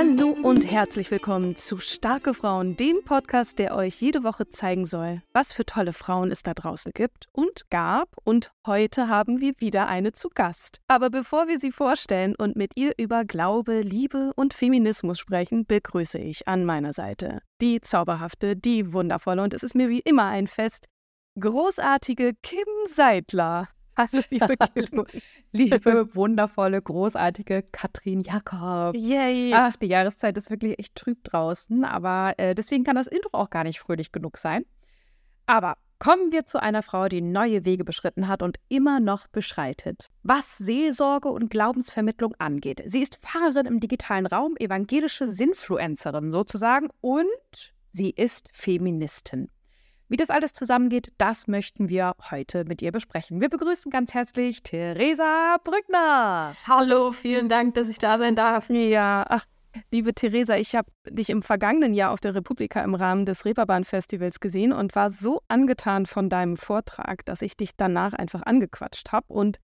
Hallo und herzlich willkommen zu Starke Frauen, dem Podcast, der euch jede Woche zeigen soll, was für tolle Frauen es da draußen gibt und gab. Und heute haben wir wieder eine zu Gast. Aber bevor wir sie vorstellen und mit ihr über Glaube, Liebe und Feminismus sprechen, begrüße ich an meiner Seite die zauberhafte, die wundervolle und es ist mir wie immer ein Fest, großartige Kim Seidler. Hallo, liebe liebe, wundervolle, großartige Katrin Jakob. Yay. Ach, die Jahreszeit ist wirklich echt trüb draußen, aber äh, deswegen kann das Intro auch gar nicht fröhlich genug sein. Aber kommen wir zu einer Frau, die neue Wege beschritten hat und immer noch beschreitet. Was Seelsorge und Glaubensvermittlung angeht. Sie ist Pfarrerin im digitalen Raum, evangelische Sinfluencerin sozusagen und sie ist Feministin. Wie das alles zusammengeht, das möchten wir heute mit ihr besprechen. Wir begrüßen ganz herzlich Theresa Brückner. Hallo, vielen Dank, dass ich da sein darf. Ja, ach, liebe Theresa, ich habe dich im vergangenen Jahr auf der Republika im Rahmen des Reeperbahn-Festivals gesehen und war so angetan von deinem Vortrag, dass ich dich danach einfach angequatscht habe und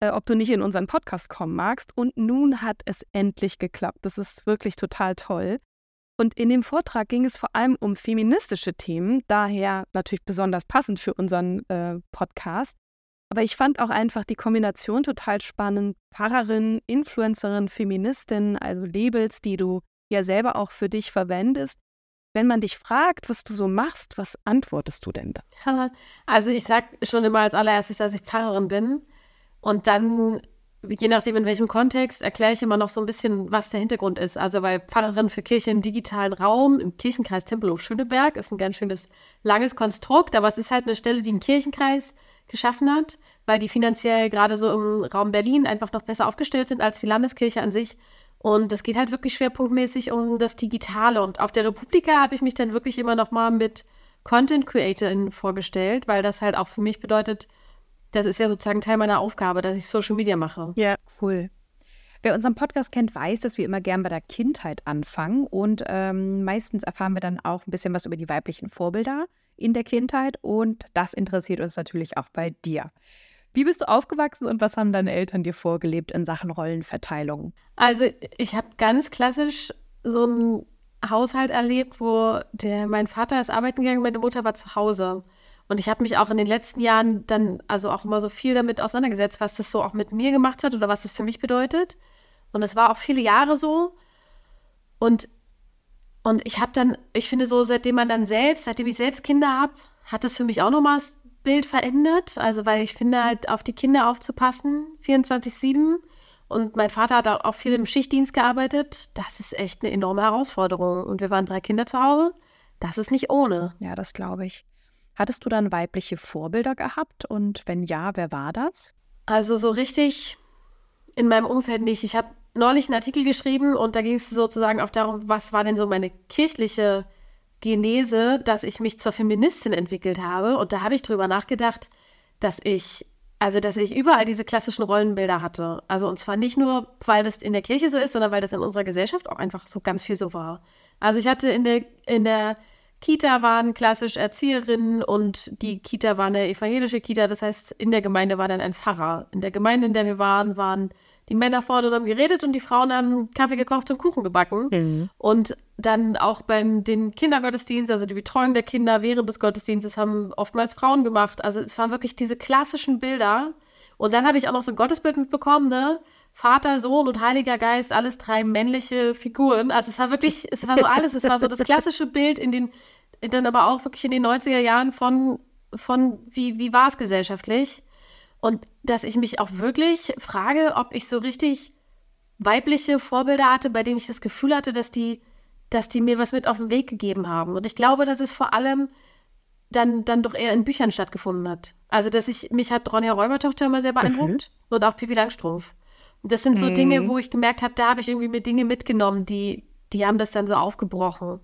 äh, ob du nicht in unseren Podcast kommen magst. Und nun hat es endlich geklappt. Das ist wirklich total toll. Und in dem Vortrag ging es vor allem um feministische Themen, daher natürlich besonders passend für unseren äh, Podcast. Aber ich fand auch einfach die Kombination total spannend. Pfarrerin, Influencerin, Feministin, also Labels, die du ja selber auch für dich verwendest. Wenn man dich fragt, was du so machst, was antwortest du denn da? Also ich sage schon immer als allererstes, dass ich Pfarrerin bin. Und dann je nachdem in welchem Kontext, erkläre ich immer noch so ein bisschen, was der Hintergrund ist. Also, weil Pfarrerin für Kirche im digitalen Raum im Kirchenkreis Tempelhof Schöneberg ist ein ganz schönes langes Konstrukt, aber es ist halt eine Stelle, die einen Kirchenkreis geschaffen hat, weil die finanziell gerade so im Raum Berlin einfach noch besser aufgestellt sind als die Landeskirche an sich. Und es geht halt wirklich schwerpunktmäßig um das Digitale. Und auf der Republika habe ich mich dann wirklich immer noch mal mit Content CreatorInnen vorgestellt, weil das halt auch für mich bedeutet, das ist ja sozusagen Teil meiner Aufgabe, dass ich Social Media mache. Ja, cool. Wer unseren Podcast kennt, weiß, dass wir immer gern bei der Kindheit anfangen und ähm, meistens erfahren wir dann auch ein bisschen was über die weiblichen Vorbilder in der Kindheit und das interessiert uns natürlich auch bei dir. Wie bist du aufgewachsen und was haben deine Eltern dir vorgelebt in Sachen Rollenverteilung? Also ich habe ganz klassisch so einen Haushalt erlebt, wo der, mein Vater ist arbeiten gegangen, meine Mutter war zu Hause. Und ich habe mich auch in den letzten Jahren dann also auch immer so viel damit auseinandergesetzt, was das so auch mit mir gemacht hat oder was das für mich bedeutet. Und es war auch viele Jahre so. Und, und ich habe dann, ich finde so, seitdem man dann selbst, seitdem ich selbst Kinder habe, hat das für mich auch nochmal das Bild verändert. Also weil ich finde halt auf die Kinder aufzupassen, 24-7. Und mein Vater hat auch viel im Schichtdienst gearbeitet. Das ist echt eine enorme Herausforderung. Und wir waren drei Kinder zu Hause. Das ist nicht ohne. Ja, das glaube ich. Hattest du dann weibliche Vorbilder gehabt und wenn ja, wer war das? Also so richtig in meinem Umfeld nicht. Ich habe neulich einen Artikel geschrieben und da ging es sozusagen auch darum, was war denn so meine kirchliche Genese, dass ich mich zur Feministin entwickelt habe. Und da habe ich drüber nachgedacht, dass ich, also dass ich überall diese klassischen Rollenbilder hatte. Also und zwar nicht nur, weil das in der Kirche so ist, sondern weil das in unserer Gesellschaft auch einfach so ganz viel so war. Also ich hatte in der, in der Kita waren klassisch Erzieherinnen und die Kita war eine evangelische Kita. Das heißt, in der Gemeinde war dann ein Pfarrer. In der Gemeinde, in der wir waren, waren die Männer vorne und haben geredet und die Frauen haben Kaffee gekocht und Kuchen gebacken. Mhm. Und dann auch beim den Kindergottesdienst, also die Betreuung der Kinder während des Gottesdienstes, haben oftmals Frauen gemacht. Also es waren wirklich diese klassischen Bilder. Und dann habe ich auch noch so ein Gottesbild mitbekommen, ne? Vater, Sohn und Heiliger Geist, alles drei männliche Figuren. Also es war wirklich, es war so alles, es war so das klassische Bild in den, dann aber auch wirklich in den 90er Jahren von, von wie, wie war es gesellschaftlich? Und dass ich mich auch wirklich frage, ob ich so richtig weibliche Vorbilder hatte, bei denen ich das Gefühl hatte, dass die, dass die mir was mit auf den Weg gegeben haben. Und ich glaube, dass es vor allem dann, dann doch eher in Büchern stattgefunden hat. Also, dass ich, mich hat Ronja Räubertochter immer sehr beeindruckt mhm. und auch Pippi Langstrumpf. Das sind so mhm. Dinge, wo ich gemerkt habe, da habe ich irgendwie mir Dinge mitgenommen, die, die haben das dann so aufgebrochen.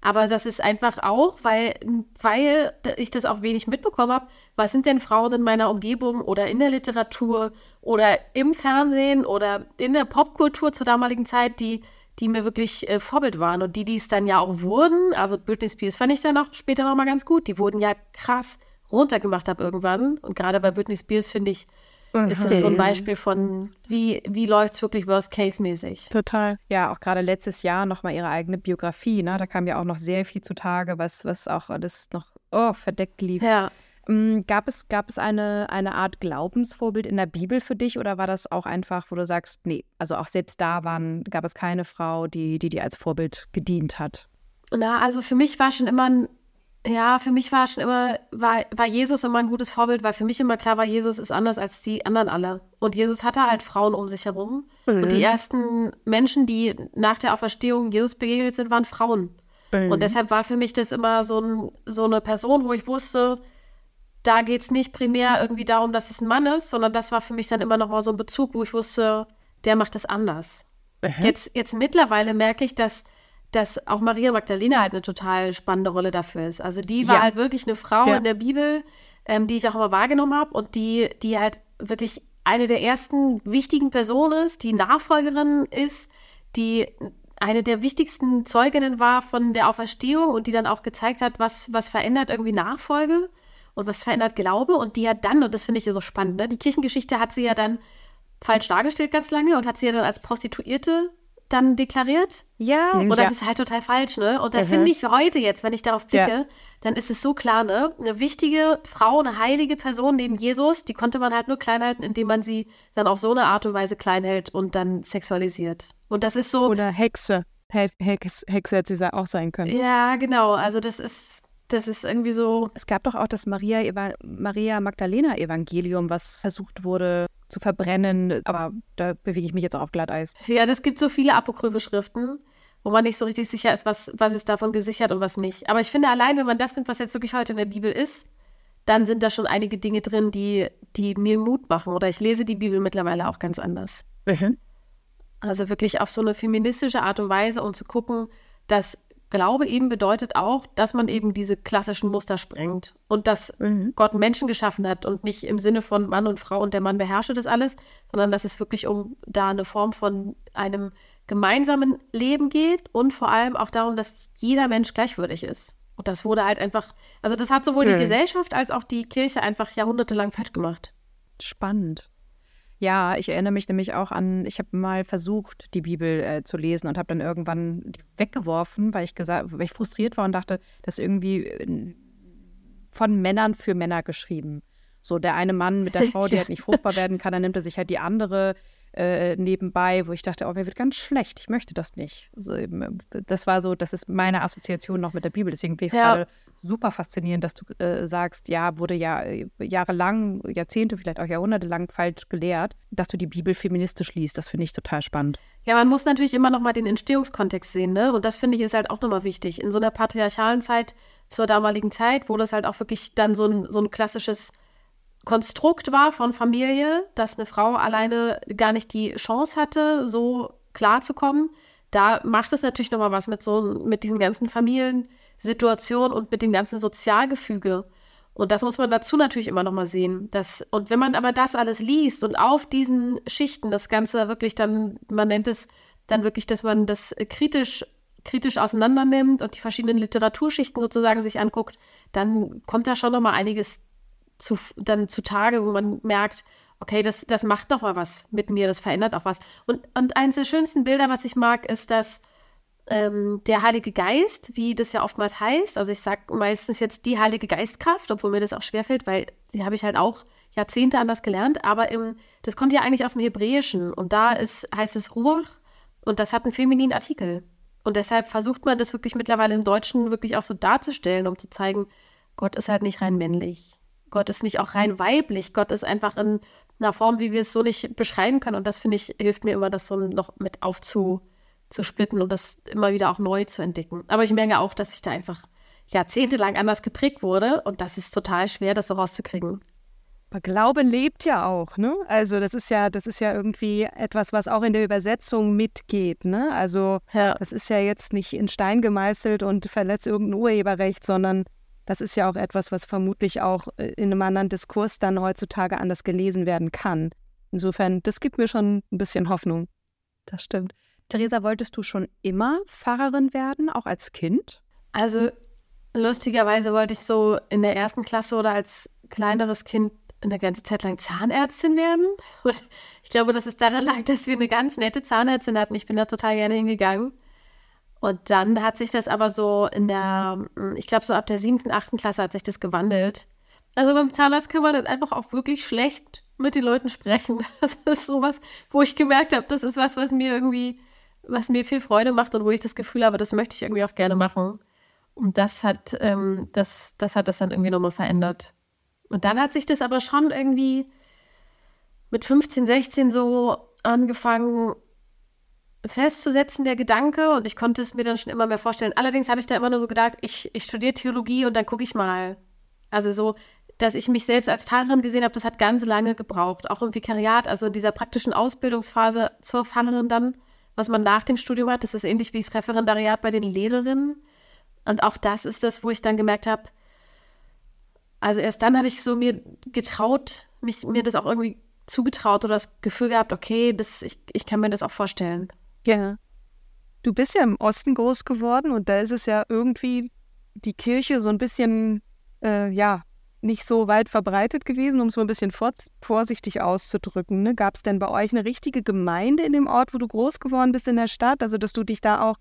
Aber das ist einfach auch, weil, weil ich das auch wenig mitbekommen habe, was sind denn Frauen in meiner Umgebung oder in der Literatur oder im Fernsehen oder in der Popkultur zur damaligen Zeit, die, die mir wirklich äh, Vorbild waren und die, die es dann ja auch wurden. Also Britney Spears fand ich dann auch später nochmal ganz gut. Die wurden ja krass runtergemacht ab irgendwann. Und gerade bei Britney Spears finde ich, Mhm. Ist es so ein Beispiel von, wie, wie läuft es wirklich Worst-Case-mäßig? Total. Ja, auch gerade letztes Jahr nochmal ihre eigene Biografie. Ne? Da kam ja auch noch sehr viel zutage, was, was auch alles noch oh, verdeckt lief. Ja. Ähm, gab es, gab es eine, eine Art Glaubensvorbild in der Bibel für dich oder war das auch einfach, wo du sagst, nee, also auch selbst da waren, gab es keine Frau, die, die dir als Vorbild gedient hat? Na, also für mich war schon immer ein ja, für mich war schon immer, war, war Jesus immer ein gutes Vorbild, weil für mich immer klar war, Jesus ist anders als die anderen alle. Und Jesus hatte halt Frauen um sich herum. Mhm. Und die ersten Menschen, die nach der Auferstehung Jesus begegnet sind, waren Frauen. Mhm. Und deshalb war für mich das immer so, ein, so eine Person, wo ich wusste, da geht es nicht primär irgendwie darum, dass es ein Mann ist, sondern das war für mich dann immer noch mal so ein Bezug, wo ich wusste, der macht das anders. Mhm. Jetzt, jetzt mittlerweile merke ich, dass dass auch Maria Magdalena halt eine total spannende Rolle dafür ist. Also die war ja. halt wirklich eine Frau ja. in der Bibel, ähm, die ich auch immer wahrgenommen habe und die, die halt wirklich eine der ersten wichtigen Personen ist, die Nachfolgerin ist, die eine der wichtigsten Zeuginnen war von der Auferstehung und die dann auch gezeigt hat, was, was verändert irgendwie Nachfolge und was verändert Glaube und die hat dann, und das finde ich ja so spannend, ne, die Kirchengeschichte hat sie ja dann falsch dargestellt ganz lange und hat sie ja dann als Prostituierte dann deklariert. Ja. Und das ja. ist halt total falsch, ne? Und da mhm. finde ich heute jetzt, wenn ich darauf blicke, ja. dann ist es so klar, ne? Eine wichtige Frau, eine heilige Person neben Jesus, die konnte man halt nur klein halten, indem man sie dann auf so eine Art und Weise klein hält und dann sexualisiert. Und das ist so. Oder Hexe. Hex, Hexe hätte sie auch sein können. Ja, genau. Also das ist, das ist irgendwie so. Es gab doch auch das Maria, Maria Magdalena Evangelium, was versucht wurde zu verbrennen. Aber da bewege ich mich jetzt auch auf Glatteis. Ja, es gibt so viele apokryphe Schriften, wo man nicht so richtig sicher ist, was, was ist davon gesichert und was nicht. Aber ich finde allein, wenn man das nimmt, was jetzt wirklich heute in der Bibel ist, dann sind da schon einige Dinge drin, die, die mir Mut machen. Oder ich lese die Bibel mittlerweile auch ganz anders. Mhm. Also wirklich auf so eine feministische Art und Weise und zu gucken, dass Glaube eben bedeutet auch, dass man eben diese klassischen Muster sprengt und dass mhm. Gott Menschen geschaffen hat und nicht im Sinne von Mann und Frau und der Mann beherrsche das alles, sondern dass es wirklich um da eine Form von einem gemeinsamen Leben geht und vor allem auch darum, dass jeder Mensch gleichwürdig ist. Und das wurde halt einfach, also das hat sowohl mhm. die Gesellschaft als auch die Kirche einfach jahrhundertelang falsch gemacht. Spannend. Ja, ich erinnere mich nämlich auch an, ich habe mal versucht, die Bibel äh, zu lesen und habe dann irgendwann die weggeworfen, weil ich gesagt, weil ich frustriert war und dachte, das ist irgendwie äh, von Männern für Männer geschrieben. So, der eine Mann mit der Frau, die halt nicht fruchtbar werden kann, dann nimmt er sich halt die andere äh, nebenbei, wo ich dachte, oh, mir wird ganz schlecht, ich möchte das nicht. Also, das war so, das ist meine Assoziation noch mit der Bibel. Deswegen finde ich es ja. gerade super faszinierend, dass du äh, sagst, ja, wurde ja äh, jahrelang, Jahrzehnte, vielleicht auch jahrhundertelang falsch gelehrt, dass du die Bibel feministisch liest. Das finde ich total spannend. Ja, man muss natürlich immer noch mal den Entstehungskontext sehen, ne? Und das finde ich ist halt auch nochmal wichtig. In so einer patriarchalen Zeit, zur damaligen Zeit, wo das halt auch wirklich dann so ein, so ein klassisches Konstrukt war von Familie, dass eine Frau alleine gar nicht die Chance hatte, so klarzukommen. Da macht es natürlich nochmal was mit so, mit diesen ganzen Familiensituationen und mit dem ganzen Sozialgefüge. Und das muss man dazu natürlich immer nochmal sehen. Dass, und wenn man aber das alles liest und auf diesen Schichten das Ganze wirklich dann, man nennt es dann wirklich, dass man das kritisch, kritisch auseinander nimmt und die verschiedenen Literaturschichten sozusagen sich anguckt, dann kommt da schon nochmal einiges zu, dann zutage, wo man merkt, okay, das, das macht doch mal was mit mir, das verändert auch was. Und, und eines der schönsten Bilder, was ich mag, ist, dass ähm, der Heilige Geist, wie das ja oftmals heißt, also ich sage meistens jetzt die Heilige Geistkraft, obwohl mir das auch schwerfällt, weil die habe ich halt auch Jahrzehnte anders gelernt, aber im, das kommt ja eigentlich aus dem Hebräischen und da ist, heißt es Ruach und das hat einen femininen Artikel. Und deshalb versucht man das wirklich mittlerweile im Deutschen wirklich auch so darzustellen, um zu zeigen, Gott ist halt nicht rein männlich. Gott ist nicht auch rein weiblich. Gott ist einfach in einer Form, wie wir es so nicht beschreiben können. Und das finde ich, hilft mir immer, das so noch mit aufzusplitten und das immer wieder auch neu zu entdecken. Aber ich merke auch, dass ich da einfach jahrzehntelang anders geprägt wurde und das ist total schwer, das so rauszukriegen. Aber Glaube lebt ja auch, ne? Also das ist ja, das ist ja irgendwie etwas, was auch in der Übersetzung mitgeht, ne? Also ja. das ist ja jetzt nicht in Stein gemeißelt und verletzt irgendein Urheberrecht, sondern das ist ja auch etwas, was vermutlich auch äh, in einem anderen Diskurs dann heutzutage anders gelesen werden kann. Insofern, das gibt mir schon ein bisschen Hoffnung. Das stimmt. Theresa, wolltest du schon immer Pfarrerin werden, auch als Kind? Also lustigerweise wollte ich so in der ersten Klasse oder als kleineres Kind eine ganze Zeit lang Zahnärztin werden. Und ich glaube, dass es daran lag, dass wir eine ganz nette Zahnärztin hatten. Ich bin da total gerne hingegangen. Und dann hat sich das aber so in der, ich glaube, so ab der siebten, achten Klasse hat sich das gewandelt. Also beim Zahnarzt kann man dann einfach auch wirklich schlecht mit den Leuten sprechen. Das ist sowas, wo ich gemerkt habe, das ist was, was mir irgendwie, was mir viel Freude macht und wo ich das Gefühl habe, das möchte ich irgendwie auch gerne machen. Und das hat, ähm, das, das hat das dann irgendwie nochmal verändert. Und dann hat sich das aber schon irgendwie mit 15, 16 so angefangen festzusetzen, der Gedanke. Und ich konnte es mir dann schon immer mehr vorstellen. Allerdings habe ich da immer nur so gedacht, ich, ich studiere Theologie und dann gucke ich mal. Also so, dass ich mich selbst als Pfarrerin gesehen habe, das hat ganz lange gebraucht. Auch im Vikariat, also in dieser praktischen Ausbildungsphase zur Pfarrerin dann, was man nach dem Studium hat. Das ist ähnlich wie das Referendariat bei den Lehrerinnen. Und auch das ist das, wo ich dann gemerkt habe, also erst dann habe ich so mir getraut, mich, mir das auch irgendwie zugetraut oder das Gefühl gehabt, okay, das, ich, ich kann mir das auch vorstellen. Ja. Du bist ja im Osten groß geworden und da ist es ja irgendwie die Kirche so ein bisschen, äh, ja, nicht so weit verbreitet gewesen, um es mal ein bisschen vor, vorsichtig auszudrücken. Ne? Gab es denn bei euch eine richtige Gemeinde in dem Ort, wo du groß geworden bist in der Stadt? Also, dass du dich da auch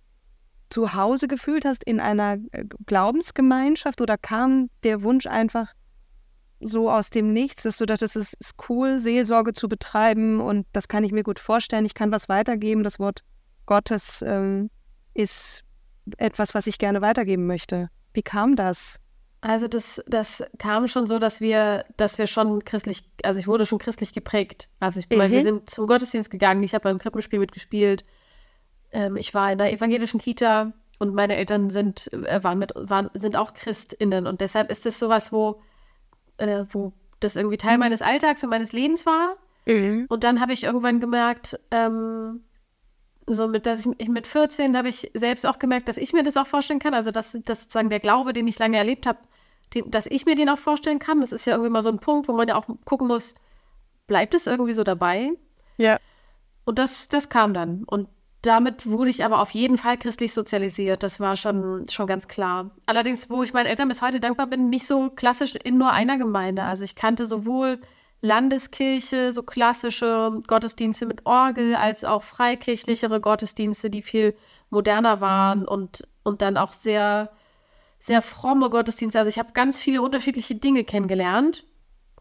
zu Hause gefühlt hast in einer äh, Glaubensgemeinschaft oder kam der Wunsch einfach so aus dem Nichts, dass du dachtest, es ist cool, Seelsorge zu betreiben und das kann ich mir gut vorstellen, ich kann was weitergeben, das Wort Gottes ähm, ist etwas, was ich gerne weitergeben möchte. Wie kam das? Also das, das kam schon so, dass wir, dass wir schon christlich, also ich wurde schon christlich geprägt. Also ich meine, wir mhm. sind zum Gottesdienst gegangen, ich habe beim Krippenspiel mitgespielt, ähm, ich war in der evangelischen Kita und meine Eltern sind, äh, waren mit, waren, sind auch ChristInnen. Und deshalb ist es sowas, wo, äh, wo das irgendwie Teil meines Alltags und meines Lebens war. Mhm. Und dann habe ich irgendwann gemerkt, ähm, so mit, dass ich, ich mit 14 habe ich selbst auch gemerkt, dass ich mir das auch vorstellen kann. Also, dass, dass sozusagen der Glaube, den ich lange erlebt habe, dass ich mir den auch vorstellen kann. Das ist ja irgendwie mal so ein Punkt, wo man ja auch gucken muss, bleibt es irgendwie so dabei? Ja. Und das, das kam dann. Und damit wurde ich aber auf jeden Fall christlich sozialisiert. Das war schon, schon ganz klar. Allerdings, wo ich meinen Eltern bis heute dankbar bin, nicht so klassisch in nur einer Gemeinde. Also ich kannte sowohl Landeskirche, so klassische Gottesdienste mit Orgel, als auch freikirchlichere Gottesdienste, die viel moderner waren und, und dann auch sehr, sehr fromme Gottesdienste. Also ich habe ganz viele unterschiedliche Dinge kennengelernt,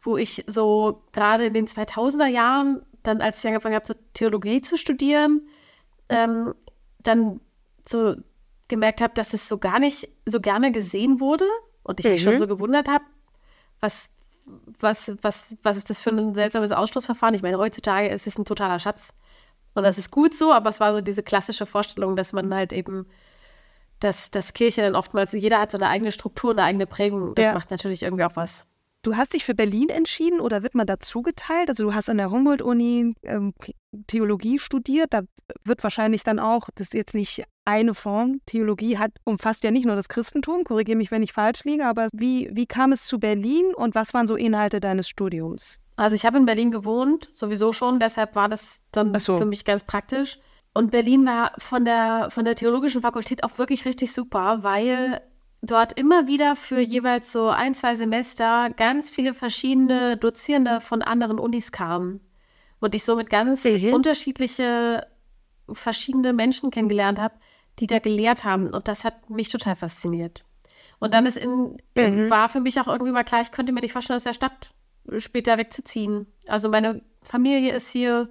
wo ich so gerade in den 2000er Jahren, dann als ich angefangen habe, Theologie zu studieren, ähm, dann so gemerkt habe, dass es so gar nicht so gerne gesehen wurde und ich mhm. mich schon mhm. so gewundert habe, was, was, was, was ist das für ein seltsames Ausschlussverfahren? Ich meine, heutzutage ist es ein totaler Schatz. Und das ist gut so, aber es war so diese klassische Vorstellung, dass man halt eben, dass, dass Kirche dann oftmals, jeder hat so eine eigene Struktur, eine eigene Prägung. Das ja. macht natürlich irgendwie auch was. Du hast dich für Berlin entschieden oder wird man dazu geteilt? Also du hast an der Humboldt-Uni ähm, Theologie studiert. Da wird wahrscheinlich dann auch, das ist jetzt nicht eine Form, Theologie hat, umfasst ja nicht nur das Christentum, korrigiere mich, wenn ich falsch liege, aber wie, wie kam es zu Berlin und was waren so Inhalte deines Studiums? Also ich habe in Berlin gewohnt, sowieso schon, deshalb war das dann so. für mich ganz praktisch. Und Berlin war von der, von der theologischen Fakultät auch wirklich richtig super, weil dort immer wieder für jeweils so ein, zwei Semester ganz viele verschiedene Dozierende von anderen Unis kamen. Und ich somit ganz mhm. unterschiedliche, verschiedene Menschen kennengelernt habe, die da gelehrt haben. Und das hat mich total fasziniert. Und dann ist in, mhm. war für mich auch irgendwie mal klar, ich könnte mir nicht vorstellen, aus der Stadt später wegzuziehen. Also meine Familie ist hier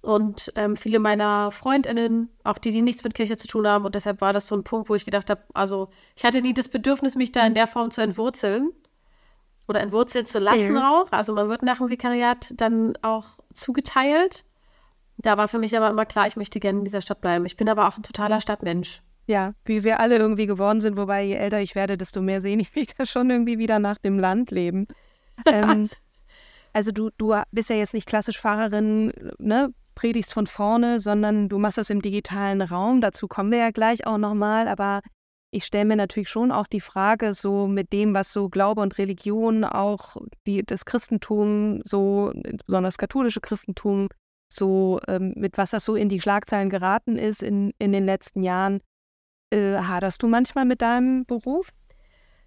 und ähm, viele meiner Freundinnen, auch die, die nichts mit Kirche zu tun haben. Und deshalb war das so ein Punkt, wo ich gedacht habe, also ich hatte nie das Bedürfnis, mich da in der Form zu entwurzeln oder entwurzeln zu lassen mhm. auch. Also man wird nach dem Vikariat dann auch zugeteilt. Da war für mich aber immer klar, ich möchte gerne in dieser Stadt bleiben. Ich bin aber auch ein totaler Stadtmensch. Ja, wie wir alle irgendwie geworden sind, wobei je älter ich werde, desto mehr sehne ich mich da schon irgendwie wieder nach dem Landleben. ähm, also du, du bist ja jetzt nicht klassisch Fahrerin, ne, predigst von vorne, sondern du machst das im digitalen Raum. Dazu kommen wir ja gleich auch nochmal. Aber ich stelle mir natürlich schon auch die Frage, so mit dem, was so Glaube und Religion, auch die, das Christentum, so besonders das katholische Christentum, so ähm, mit was das so in die Schlagzeilen geraten ist in, in den letzten Jahren. Äh, haderst du manchmal mit deinem Beruf?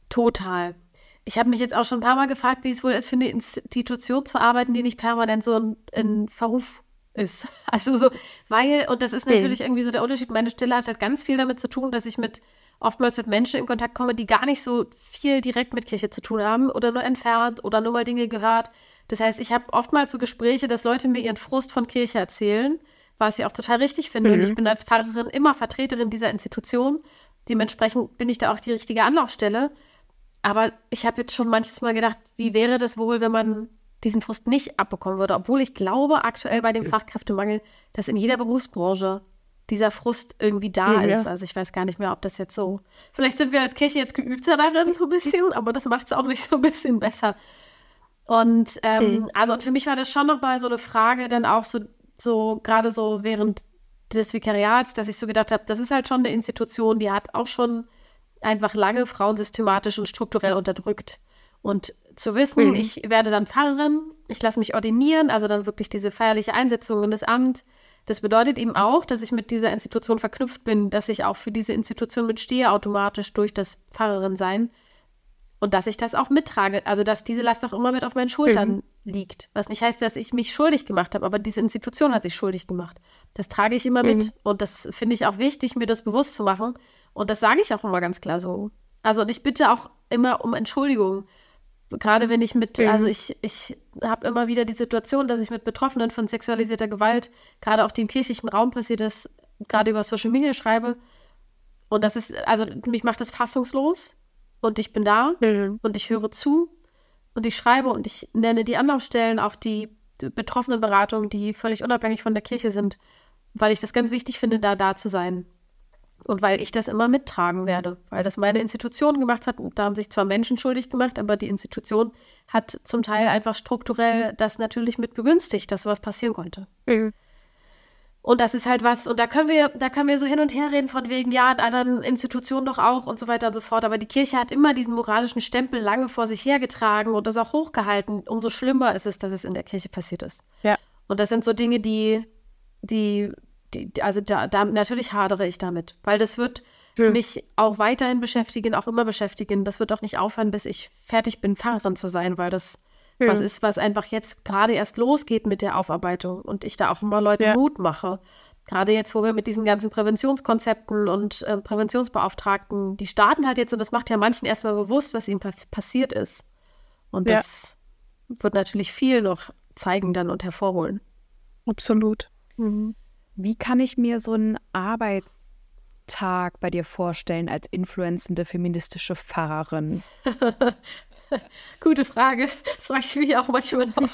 Total. Ich habe mich jetzt auch schon ein paar Mal gefragt, wie es wohl ist, für eine Institution zu arbeiten, die nicht permanent so in, in Verruf ist. Also so, weil, und das ist natürlich irgendwie so der Unterschied, meine Stelle hat halt ganz viel damit zu tun, dass ich mit oftmals mit Menschen in Kontakt komme, die gar nicht so viel direkt mit Kirche zu tun haben oder nur entfernt oder nur mal Dinge gehört. Das heißt, ich habe oftmals so Gespräche, dass Leute mir ihren Frust von Kirche erzählen, was ich auch total richtig finde. Mhm. Und ich bin als Pfarrerin immer Vertreterin dieser Institution. Dementsprechend bin ich da auch die richtige Anlaufstelle. Aber ich habe jetzt schon manches Mal gedacht, wie wäre das wohl, wenn man diesen Frust nicht abbekommen würde. Obwohl ich glaube, aktuell bei dem Fachkräftemangel, dass in jeder Berufsbranche dieser Frust irgendwie da ja, ist. Also ich weiß gar nicht mehr, ob das jetzt so. Vielleicht sind wir als Kirche jetzt geübter darin, so ein bisschen, aber das macht es auch nicht so ein bisschen besser. Und ähm, also und für mich war das schon noch mal so eine Frage, dann auch so, so gerade so während des Vikariats, dass ich so gedacht habe, das ist halt schon eine Institution, die hat auch schon einfach lange Frauen systematisch und strukturell unterdrückt. Und zu wissen, mhm. ich werde dann Pfarrerin, ich lasse mich ordinieren, also dann wirklich diese feierliche Einsetzung in das Amt. Das bedeutet eben auch, dass ich mit dieser Institution verknüpft bin, dass ich auch für diese Institution mitstehe, automatisch durch das Pfarrerin sein. Und dass ich das auch mittrage, also dass diese Last auch immer mit auf meinen Schultern mhm. liegt. Was nicht heißt, dass ich mich schuldig gemacht habe, aber diese Institution hat sich schuldig gemacht. Das trage ich immer mhm. mit. Und das finde ich auch wichtig, mir das bewusst zu machen. Und das sage ich auch immer ganz klar so. Also und ich bitte auch immer um Entschuldigung gerade wenn ich mit, mhm. also ich, ich habe immer wieder die Situation, dass ich mit Betroffenen von sexualisierter Gewalt, gerade auch die im kirchlichen Raum passiert ist, gerade über Social Media schreibe. Und das ist, also mich macht das fassungslos. Und ich bin da mhm. und ich höre zu und ich schreibe und ich nenne die Anlaufstellen, auch die betroffenen Beratungen, die völlig unabhängig von der Kirche sind, weil ich das ganz wichtig finde, da da zu sein. Und weil ich das immer mittragen werde, weil das meine Institution gemacht hat. Und da haben sich zwar Menschen schuldig gemacht, aber die Institution hat zum Teil einfach strukturell das natürlich mit begünstigt, dass sowas passieren konnte. Mhm. Und das ist halt was, und da können wir, da können wir so hin und her reden von wegen, ja, in anderen Institutionen doch auch und so weiter und so fort. Aber die Kirche hat immer diesen moralischen Stempel lange vor sich hergetragen und das auch hochgehalten. Umso schlimmer ist es, dass es in der Kirche passiert ist. Ja. Und das sind so Dinge, die, die die, also da, da, natürlich hadere ich damit, weil das wird hm. mich auch weiterhin beschäftigen, auch immer beschäftigen. Das wird auch nicht aufhören, bis ich fertig bin, Pfarrerin zu sein, weil das hm. was ist, was einfach jetzt gerade erst losgeht mit der Aufarbeitung und ich da auch immer Leuten ja. Mut mache. Gerade jetzt, wo wir mit diesen ganzen Präventionskonzepten und äh, Präventionsbeauftragten, die starten halt jetzt und das macht ja manchen erstmal bewusst, was ihnen pa passiert ist. Und ja. das wird natürlich viel noch zeigen dann und hervorholen. Absolut. Mhm. Wie kann ich mir so einen Arbeitstag bei dir vorstellen als influenzende feministische Pfarrerin? Gute Frage. Das frage ich mich auch manchmal noch.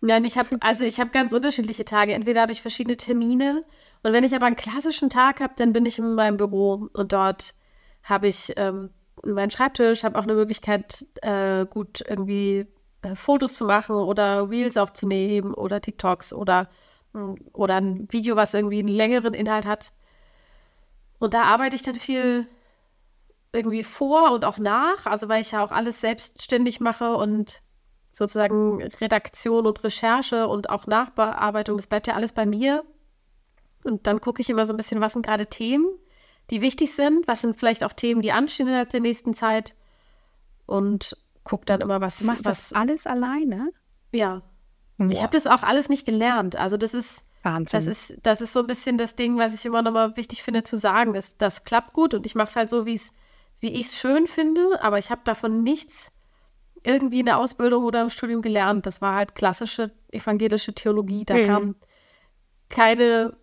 Nein, ich habe also ich habe ganz unterschiedliche Tage. Entweder habe ich verschiedene Termine und wenn ich aber einen klassischen Tag habe, dann bin ich in meinem Büro und dort habe ich ähm, meinen Schreibtisch, habe auch eine Möglichkeit, äh, gut irgendwie äh, Fotos zu machen oder Reels aufzunehmen oder TikToks oder oder ein Video, was irgendwie einen längeren Inhalt hat. Und da arbeite ich dann viel irgendwie vor und auch nach, also weil ich ja auch alles selbstständig mache und sozusagen Redaktion und Recherche und auch Nachbearbeitung, das bleibt ja alles bei mir. Und dann gucke ich immer so ein bisschen, was sind gerade Themen, die wichtig sind, was sind vielleicht auch Themen, die anstehen innerhalb der nächsten Zeit und gucke dann immer, was. Du machst was, das alles alleine? Ja. Boah. Ich habe das auch alles nicht gelernt. Also das ist Wahnsinn. Das ist, das ist so ein bisschen das Ding, was ich immer noch mal wichtig finde zu sagen. Ist, das klappt gut und ich mache es halt so, wie ich es schön finde, aber ich habe davon nichts irgendwie in der Ausbildung oder im Studium gelernt. Das war halt klassische evangelische Theologie. Da Mhm. kam keine,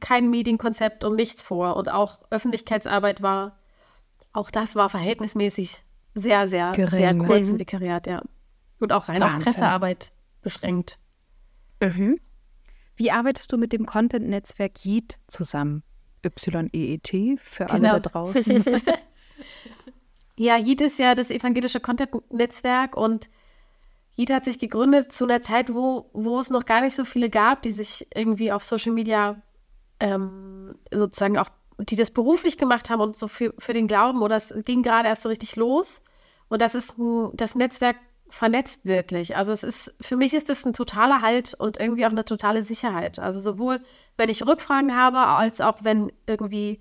kein Medienkonzept und nichts vor. Und auch Öffentlichkeitsarbeit war, auch das war verhältnismäßig sehr, sehr, Gering, sehr ne? kurz im Vikariat, ja. Und auch rein auf Wahnsinn. Pressearbeit beschränkt. Wie arbeitest du mit dem Content-Netzwerk JEET zusammen? Y-E-E-T für alle Genau. da draußen. Ja, JIT ist ja das evangelische Content-Netzwerk und JIT hat sich gegründet zu einer Zeit, wo, wo es noch gar nicht so viele gab, die sich irgendwie auf Social Media ähm, sozusagen auch, die das beruflich gemacht haben und so für, für den Glauben oder es ging gerade erst so richtig los. Und das ist ein, das Netzwerk vernetzt wirklich. Also es ist, für mich ist das ein totaler Halt und irgendwie auch eine totale Sicherheit. Also sowohl, wenn ich Rückfragen habe, als auch wenn irgendwie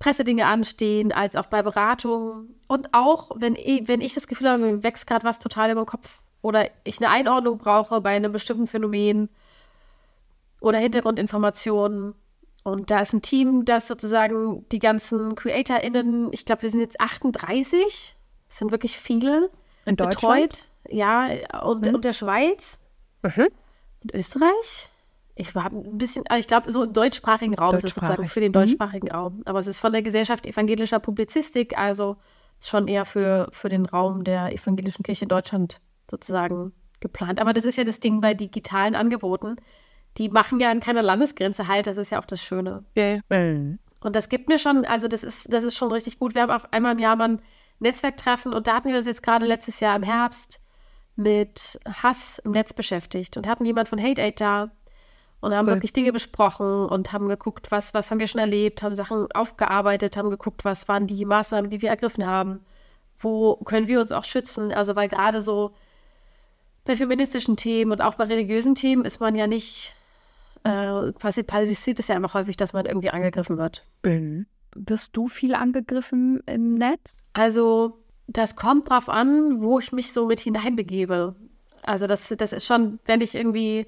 Pressedinge anstehen, als auch bei Beratungen. Und auch, wenn ich, wenn ich das Gefühl habe, mir wächst gerade was total über den Kopf oder ich eine Einordnung brauche bei einem bestimmten Phänomen oder Hintergrundinformationen. Und da ist ein Team, das sozusagen die ganzen CreatorInnen, ich glaube, wir sind jetzt 38, es sind wirklich viele, In Deutschland? betreut. Ja, und, und der Schweiz Mhm. und Österreich. Ich war ein bisschen, also ich glaube, so im deutschsprachigen Raum ist es sozusagen Deutschsprachig. für den Mhm. deutschsprachigen Raum. Aber es ist von der Gesellschaft evangelischer Publizistik, also schon eher für, für den Raum der evangelischen Kirche in Deutschland sozusagen geplant. Aber das ist ja das Ding bei digitalen Angeboten. Die machen ja an keiner Landesgrenze halt, das ist ja auch das Schöne. Ja. Mhm. Und das gibt mir schon, also das ist, das ist schon richtig gut. Wir haben auch einmal im Jahr mal ein Netzwerktreffen und da hatten wir uns jetzt gerade letztes Jahr im Herbst mit Hass im Netz beschäftigt und hatten jemand von Hate Aid da und haben Cool. wirklich Dinge besprochen und haben geguckt, was, was haben wir schon erlebt, haben Sachen aufgearbeitet, haben geguckt, was waren die Maßnahmen, die wir ergriffen haben, wo können wir uns auch schützen. Also weil gerade so bei feministischen Themen und auch bei religiösen Themen ist man ja nicht, äh, passiert, passiert es ja einfach häufig, dass man irgendwie angegriffen wird. Mhm. Wirst du viel angegriffen im Netz? Also, das kommt drauf an, wo ich mich so mit hineinbegebe. Also, das, das ist schon, wenn ich irgendwie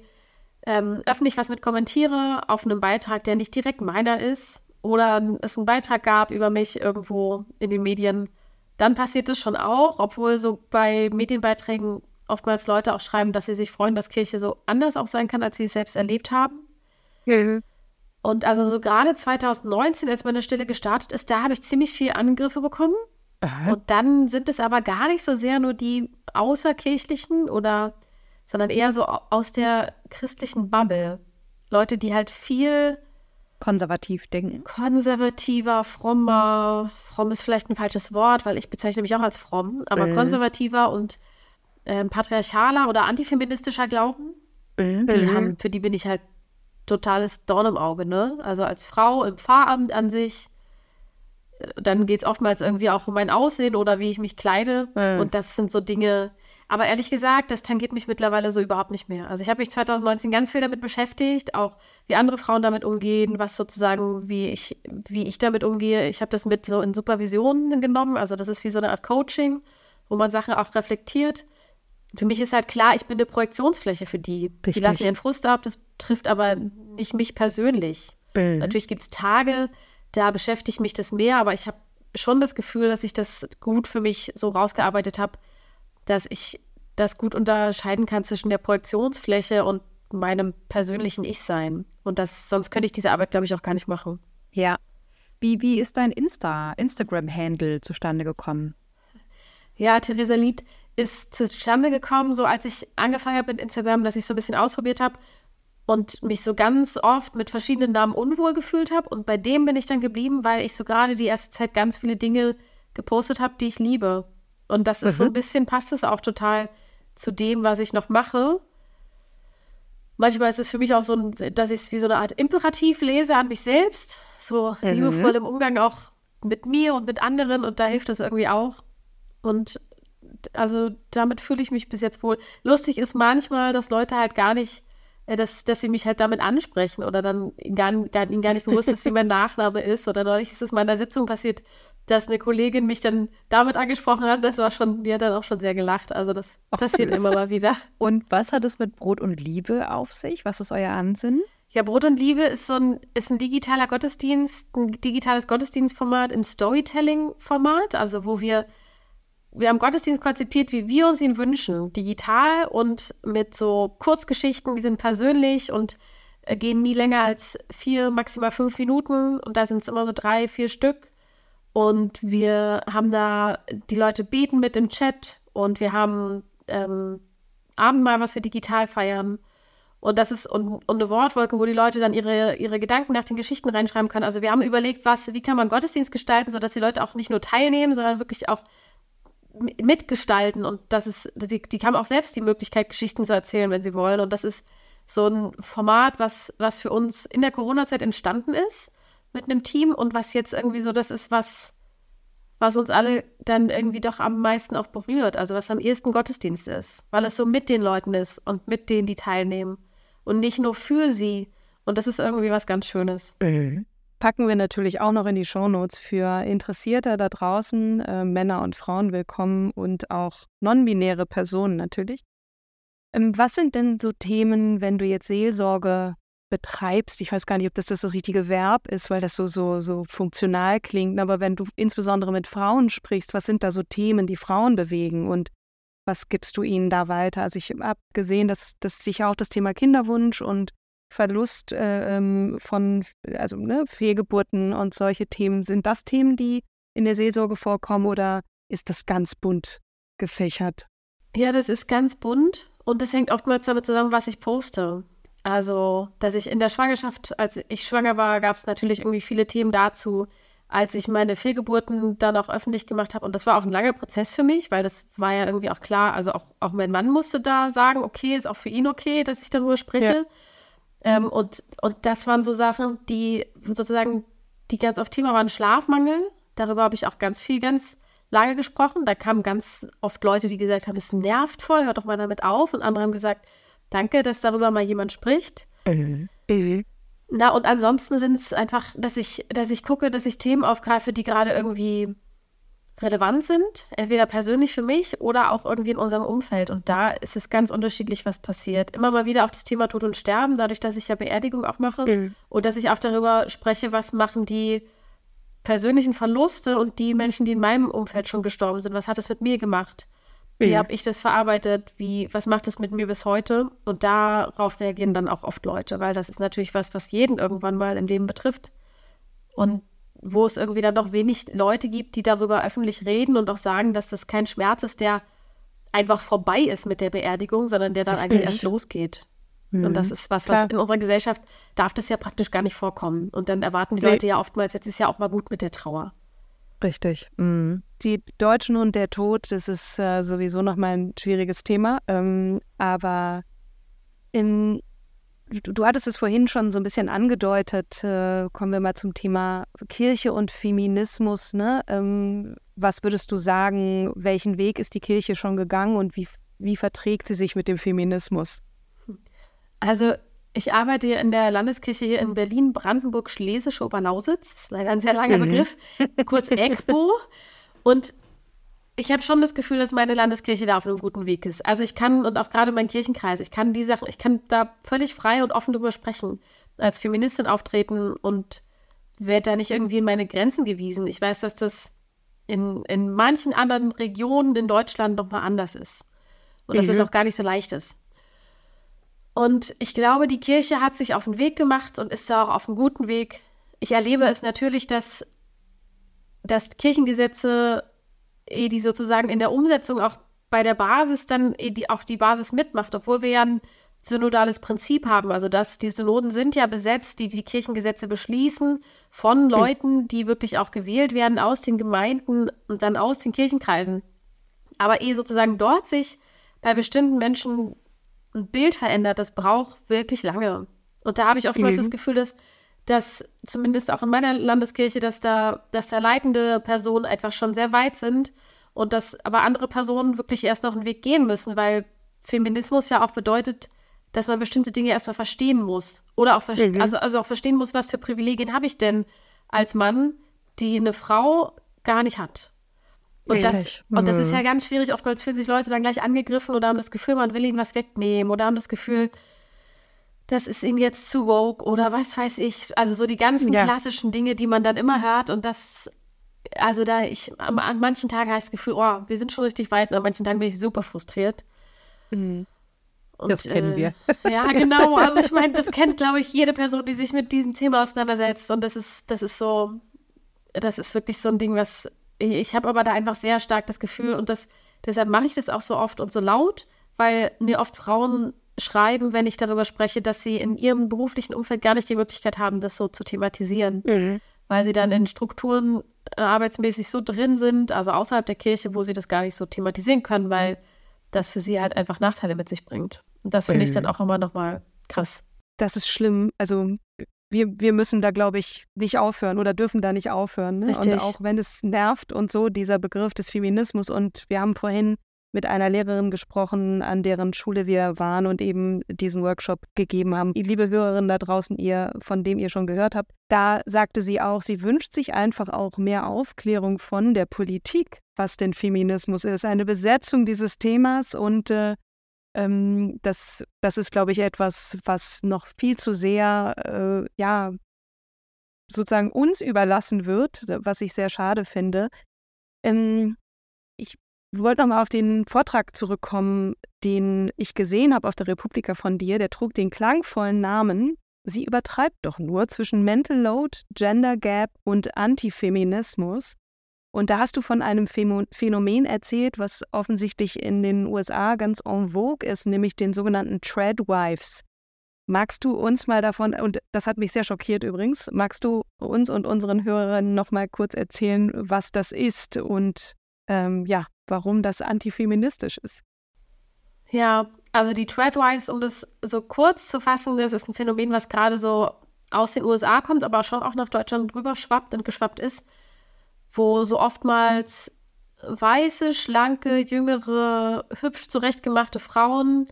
ähm, öffentlich was mit kommentiere auf einem Beitrag, der nicht direkt meiner ist, oder es einen Beitrag gab über mich irgendwo in den Medien, dann passiert es schon auch, obwohl so bei Medienbeiträgen oftmals Leute auch schreiben, dass sie sich freuen, dass Kirche so anders auch sein kann, als sie es selbst erlebt haben. Und also so gerade 2019, als meine Stelle gestartet ist, da habe ich ziemlich viel Angriffe bekommen. Und dann sind es aber gar nicht so sehr nur die außerkirchlichen oder, sondern eher so au- aus der christlichen Bubble. Leute, die halt viel Konservativ denken. konservativer, frommer, fromm ist vielleicht ein falsches Wort, weil ich bezeichne mich auch als fromm, aber Mhm. konservativer und ähm, patriarchaler oder antifeministischer Glauben, Mhm. die haben, für die bin ich halt totales Dorn im Auge, ne? Also als Frau im Pfarramt an sich, äh, dann geht es oftmals irgendwie auch um mein Aussehen oder wie ich mich kleide. Mhm. Und das sind so Dinge. Aber ehrlich gesagt, das tangiert mich mittlerweile so überhaupt nicht mehr. Also ich habe mich 2019 ganz viel damit beschäftigt, auch wie andere Frauen damit umgehen, was sozusagen, wie ich, wie ich damit umgehe. Ich habe das mit so in Supervisionen genommen. Also das ist wie so eine Art Coaching, wo man Sachen auch reflektiert. Für mich ist halt klar, ich bin eine Projektionsfläche für die. Die Richtig. lassen ihren Frust ab, das trifft aber nicht mich persönlich. Mhm. Natürlich gibt es Tage, da beschäftigt mich das mehr, aber ich habe schon das Gefühl, dass ich das gut für mich so rausgearbeitet habe, dass ich das gut unterscheiden kann zwischen der Projektionsfläche und meinem persönlichen Ich-Sein. Und das, sonst könnte ich diese Arbeit, glaube ich, auch gar nicht machen. Ja. Wie, wie ist dein Insta, Instagram-Handle zustande gekommen? Ja, Theresa Liebt ist zustande gekommen, so als ich angefangen habe mit Instagram, dass ich so ein bisschen ausprobiert habe und mich so ganz oft mit verschiedenen Namen unwohl gefühlt habe. Und bei dem bin ich dann geblieben, weil ich so gerade die erste Zeit ganz viele Dinge gepostet habe, die ich liebe. Und das ist so ein bisschen, passt es auch total zu dem, was ich noch mache. Manchmal ist es für mich auch so, dass ich es wie so eine Art Imperativ lese an mich selbst. So liebevoll im Umgang auch mit mir und mit anderen. Und da hilft das irgendwie auch. Und also damit fühle ich mich bis jetzt wohl. Lustig ist manchmal, dass Leute halt gar nicht, äh, dass, dass sie mich halt damit ansprechen oder dann ihnen gar, gar, ihnen gar nicht bewusst ist, wie mein Nachname ist. Oder neulich ist es mal in der Sitzung passiert, dass eine Kollegin mich dann damit angesprochen hat. Das war schon, die hat dann auch schon sehr gelacht. Also das passiert immer mal wieder. Und was hat es mit Brot und Liebe auf sich? Was ist euer Ansinnen? Ja, Brot und Liebe ist so ein, ist ein digitaler Gottesdienst, ein digitales Gottesdienstformat im Storytelling-Format, also wo wir wir haben Gottesdienst konzipiert, wie wir uns ihn wünschen. Digital und mit so Kurzgeschichten, die sind persönlich und äh, gehen nie länger als vier, maximal fünf Minuten. Und da sind es immer so drei, vier Stück. Und wir haben da, die Leute beten mit im Chat und wir haben ähm, Abendmahl, was wir digital feiern. Und das ist und, und eine Wortwolke, wo die Leute dann ihre, ihre Gedanken nach den Geschichten reinschreiben können. Also wir haben überlegt, was, wie kann man Gottesdienst gestalten, sodass die Leute auch nicht nur teilnehmen, sondern wirklich auch mitgestalten. Und das ist, die, die haben auch selbst die Möglichkeit, Geschichten zu erzählen, wenn sie wollen. Und das ist so ein Format, was, was für uns in der Corona-Zeit entstanden ist mit einem Team und was jetzt irgendwie so das ist, was, was uns alle dann irgendwie doch am meisten auch berührt. Also was am ehesten Gottesdienst ist, weil es so mit den Leuten ist und mit denen, die teilnehmen und nicht nur für sie. Und das ist irgendwie was ganz Schönes. Mhm. Packen wir natürlich auch noch in die Shownotes für Interessierte da draußen, äh, Männer und Frauen willkommen und auch non-binäre Personen natürlich. Ähm, was sind denn so Themen, wenn du jetzt Seelsorge betreibst? Ich weiß gar nicht, ob das das richtige Verb ist, weil das so, so, so funktional klingt. Aber wenn du insbesondere mit Frauen sprichst, was sind da so Themen, die Frauen bewegen und was gibst du ihnen da weiter? Also ich habe gesehen, dass, dass sicher auch das Thema Kinderwunsch und Verlust äh, ähm, von also ne, Fehlgeburten und solche Themen, sind das Themen, die in der Seelsorge vorkommen oder ist das ganz bunt gefächert? Ja, das ist ganz bunt und das hängt oftmals damit zusammen, was ich poste. Also, dass ich in der Schwangerschaft, als ich schwanger war, gab es natürlich irgendwie viele Themen dazu, als ich meine Fehlgeburten dann auch öffentlich gemacht habe. Und das war auch ein langer Prozess für mich, weil das war ja irgendwie auch klar. Also auch, auch mein Mann musste da sagen, okay, ist auch für ihn okay, dass ich darüber spreche. Ja. Ähm, und, und das waren so Sachen, die sozusagen, die ganz oft Thema waren, Schlafmangel. Darüber habe ich auch ganz viel, ganz lange gesprochen. Da kamen ganz oft Leute, die gesagt haben, es nervt voll, hört doch mal damit auf. Und andere haben gesagt, danke, dass darüber mal jemand spricht. Mhm. Mhm. Na, und ansonsten sind es einfach, dass ich, dass ich gucke, dass ich Themen aufgreife, die gerade irgendwie relevant sind, entweder persönlich für mich oder auch irgendwie in unserem Umfeld. Und da ist es ganz unterschiedlich, was passiert. Immer mal wieder auch das Thema Tod und Sterben, dadurch, dass ich ja Beerdigung auch mache mhm. und dass ich auch darüber spreche, was machen die persönlichen Verluste und die Menschen, die in meinem Umfeld schon gestorben sind, was hat es mit mir gemacht? Wie ja. habe ich das verarbeitet? Wie, was macht es mit mir bis heute? Und darauf reagieren dann auch oft Leute, weil das ist natürlich was, was jeden irgendwann mal im Leben betrifft. Und wo es irgendwie dann noch wenig Leute gibt, die darüber öffentlich reden und auch sagen, dass das kein Schmerz ist, der einfach vorbei ist mit der Beerdigung, sondern der dann Richtig. eigentlich erst losgeht. Mhm. Und das ist was, was Klar. in unserer Gesellschaft darf das ja praktisch gar nicht vorkommen. Und dann erwarten die nee. Leute ja oftmals, jetzt ist ja auch mal gut mit der Trauer. Richtig. Mhm. Die Deutschen und der Tod, das ist äh, sowieso nochmal ein schwieriges Thema. Ähm, aber in, du, du, hattest es vorhin schon so ein bisschen angedeutet. Äh, kommen wir mal zum Thema Kirche und Feminismus. Ne? Ähm, was würdest du sagen, welchen Weg ist die Kirche schon gegangen und wie, wie verträgt sie sich mit dem Feminismus? Also ich arbeite in der Landeskirche hier in Berlin, Brandenburg, Schlesische Oberlausitz. Das ist leider ein sehr langer mhm. Begriff. Kurz EGBO. Und ich habe schon das Gefühl, dass meine Landeskirche da auf einem guten Weg ist. Also ich kann, und auch gerade mein Kirchenkreis, ich kann die Sachen, ich kann da völlig frei und offen drüber sprechen, als Feministin auftreten und werde da nicht irgendwie in meine Grenzen gewiesen. Ich weiß, dass das in, in manchen anderen Regionen in Deutschland nochmal anders ist. Und dass es das auch gar nicht so leicht ist. Und ich glaube, die Kirche hat sich auf den Weg gemacht und ist da auch auf einem guten Weg. Ich erlebe es natürlich, dass, dass Kirchengesetze, eh, die sozusagen in der Umsetzung auch bei der Basis dann eh, die, auch die Basis mitmacht, obwohl wir ja ein synodales Prinzip haben. Also dass die Synoden sind ja besetzt, die die Kirchengesetze beschließen von Leuten, die wirklich auch gewählt werden aus den Gemeinden und dann aus den Kirchenkreisen. Aber eh sozusagen dort sich bei bestimmten Menschen ein Bild verändert, das braucht wirklich lange. Und da habe ich oftmals mhm. das Gefühl, dass, dass zumindest auch in meiner Landeskirche, dass da, dass da leitende Personen einfach schon sehr weit sind und dass aber andere Personen wirklich erst noch einen Weg gehen müssen, weil Feminismus ja auch bedeutet, dass man bestimmte Dinge erstmal verstehen muss. Oder auch, mhm. also, also auch verstehen muss, was für Privilegien habe ich denn als Mann, die eine Frau gar nicht hat. Und das, und das ist ja mhm. ganz schwierig. Oftmals fühlen sich Leute dann gleich angegriffen oder haben das Gefühl, man will ihnen was wegnehmen oder haben das Gefühl, das ist ihnen jetzt zu woke oder was weiß ich. Also so die ganzen ja. klassischen Dinge, die man dann immer hört. Und das, also da ich, an, an manchen Tagen habe ich das Gefühl, oh, wir sind schon richtig weit und an manchen Tagen bin ich super frustriert. Mhm. Und, das kennen äh, wir. Ja, genau. Also ich meine, das kennt, glaube ich, jede Person, die sich mit diesem Thema auseinandersetzt. Und das ist, das ist so, das ist wirklich so ein Ding, was ich, habe aber da einfach sehr stark das Gefühl und das, deshalb mache ich das auch so oft und so laut, weil mir oft Frauen schreiben, wenn ich darüber spreche, dass sie in ihrem beruflichen Umfeld gar nicht die Möglichkeit haben, das so zu thematisieren. Mhm. Weil sie dann in Strukturen äh, arbeitsmäßig so drin sind, also außerhalb der Kirche, wo sie das gar nicht so thematisieren können, weil das für sie halt einfach Nachteile mit sich bringt. Und das finde ich dann auch immer nochmal krass. Das ist schlimm. Also wir, wir müssen da, glaube ich, nicht aufhören oder dürfen da nicht aufhören. Ne? Und auch wenn es nervt und so, dieser Begriff des Feminismus. Und wir haben vorhin mit einer Lehrerin gesprochen, an deren Schule wir waren und eben diesen Workshop gegeben haben. Liebe Hörerin da draußen, ihr, von dem ihr schon gehört habt, da sagte sie auch, sie wünscht sich einfach auch mehr Aufklärung von der Politik, was denn Feminismus ist, eine Besetzung dieses Themas und äh, ähm, das, das ist, glaube ich, etwas, was noch viel zu sehr, äh, ja, sozusagen uns überlassen wird, was ich sehr schade finde. Ähm, ich wollte nochmal auf den Vortrag zurückkommen, den ich gesehen habe auf der Republika von dir. Der trug den klangvollen Namen Sie übertreibt doch nur zwischen Mental Load, Gender Gap und Antifeminismus. Und da hast du von einem Phänomen erzählt, was offensichtlich in den USA ganz en vogue ist, nämlich den sogenannten Treadwives. Magst du uns mal davon, und das hat mich sehr schockiert übrigens, magst du uns und unseren Hörerinnen noch mal kurz erzählen, was das ist und ähm, ja, warum das antifeministisch ist? Ja, also die Treadwives, um das so kurz zu fassen, das ist ein Phänomen, was gerade so aus den USA kommt, aber schon auch nach Deutschland rüber schwappt und geschwappt ist wo so oftmals weiße, schlanke, jüngere, hübsch zurechtgemachte Frauen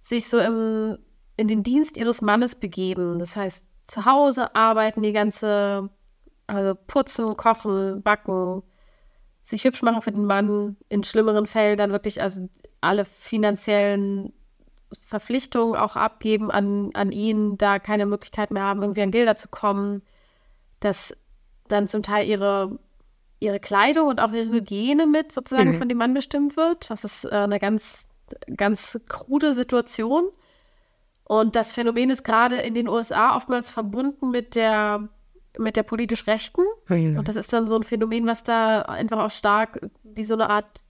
sich so im, in den Dienst ihres Mannes begeben. Das heißt, zu Hause arbeiten die ganze, also putzen, kochen, backen, sich hübsch machen für den Mann, in schlimmeren Fällen dann wirklich also alle finanziellen Verpflichtungen auch abgeben an, an ihn, da keine Möglichkeit mehr haben, irgendwie an Gelder zu kommen, dass dann zum Teil ihre ihre Kleidung und auch ihre Hygiene mit sozusagen mhm. von dem Mann bestimmt wird. Das ist äh, eine ganz, ganz krude Situation. Und das Phänomen ist gerade in den USA oftmals verbunden mit der, mit der politisch Rechten. Mhm. Und das ist dann so ein Phänomen, was da einfach auch stark wie so eine Art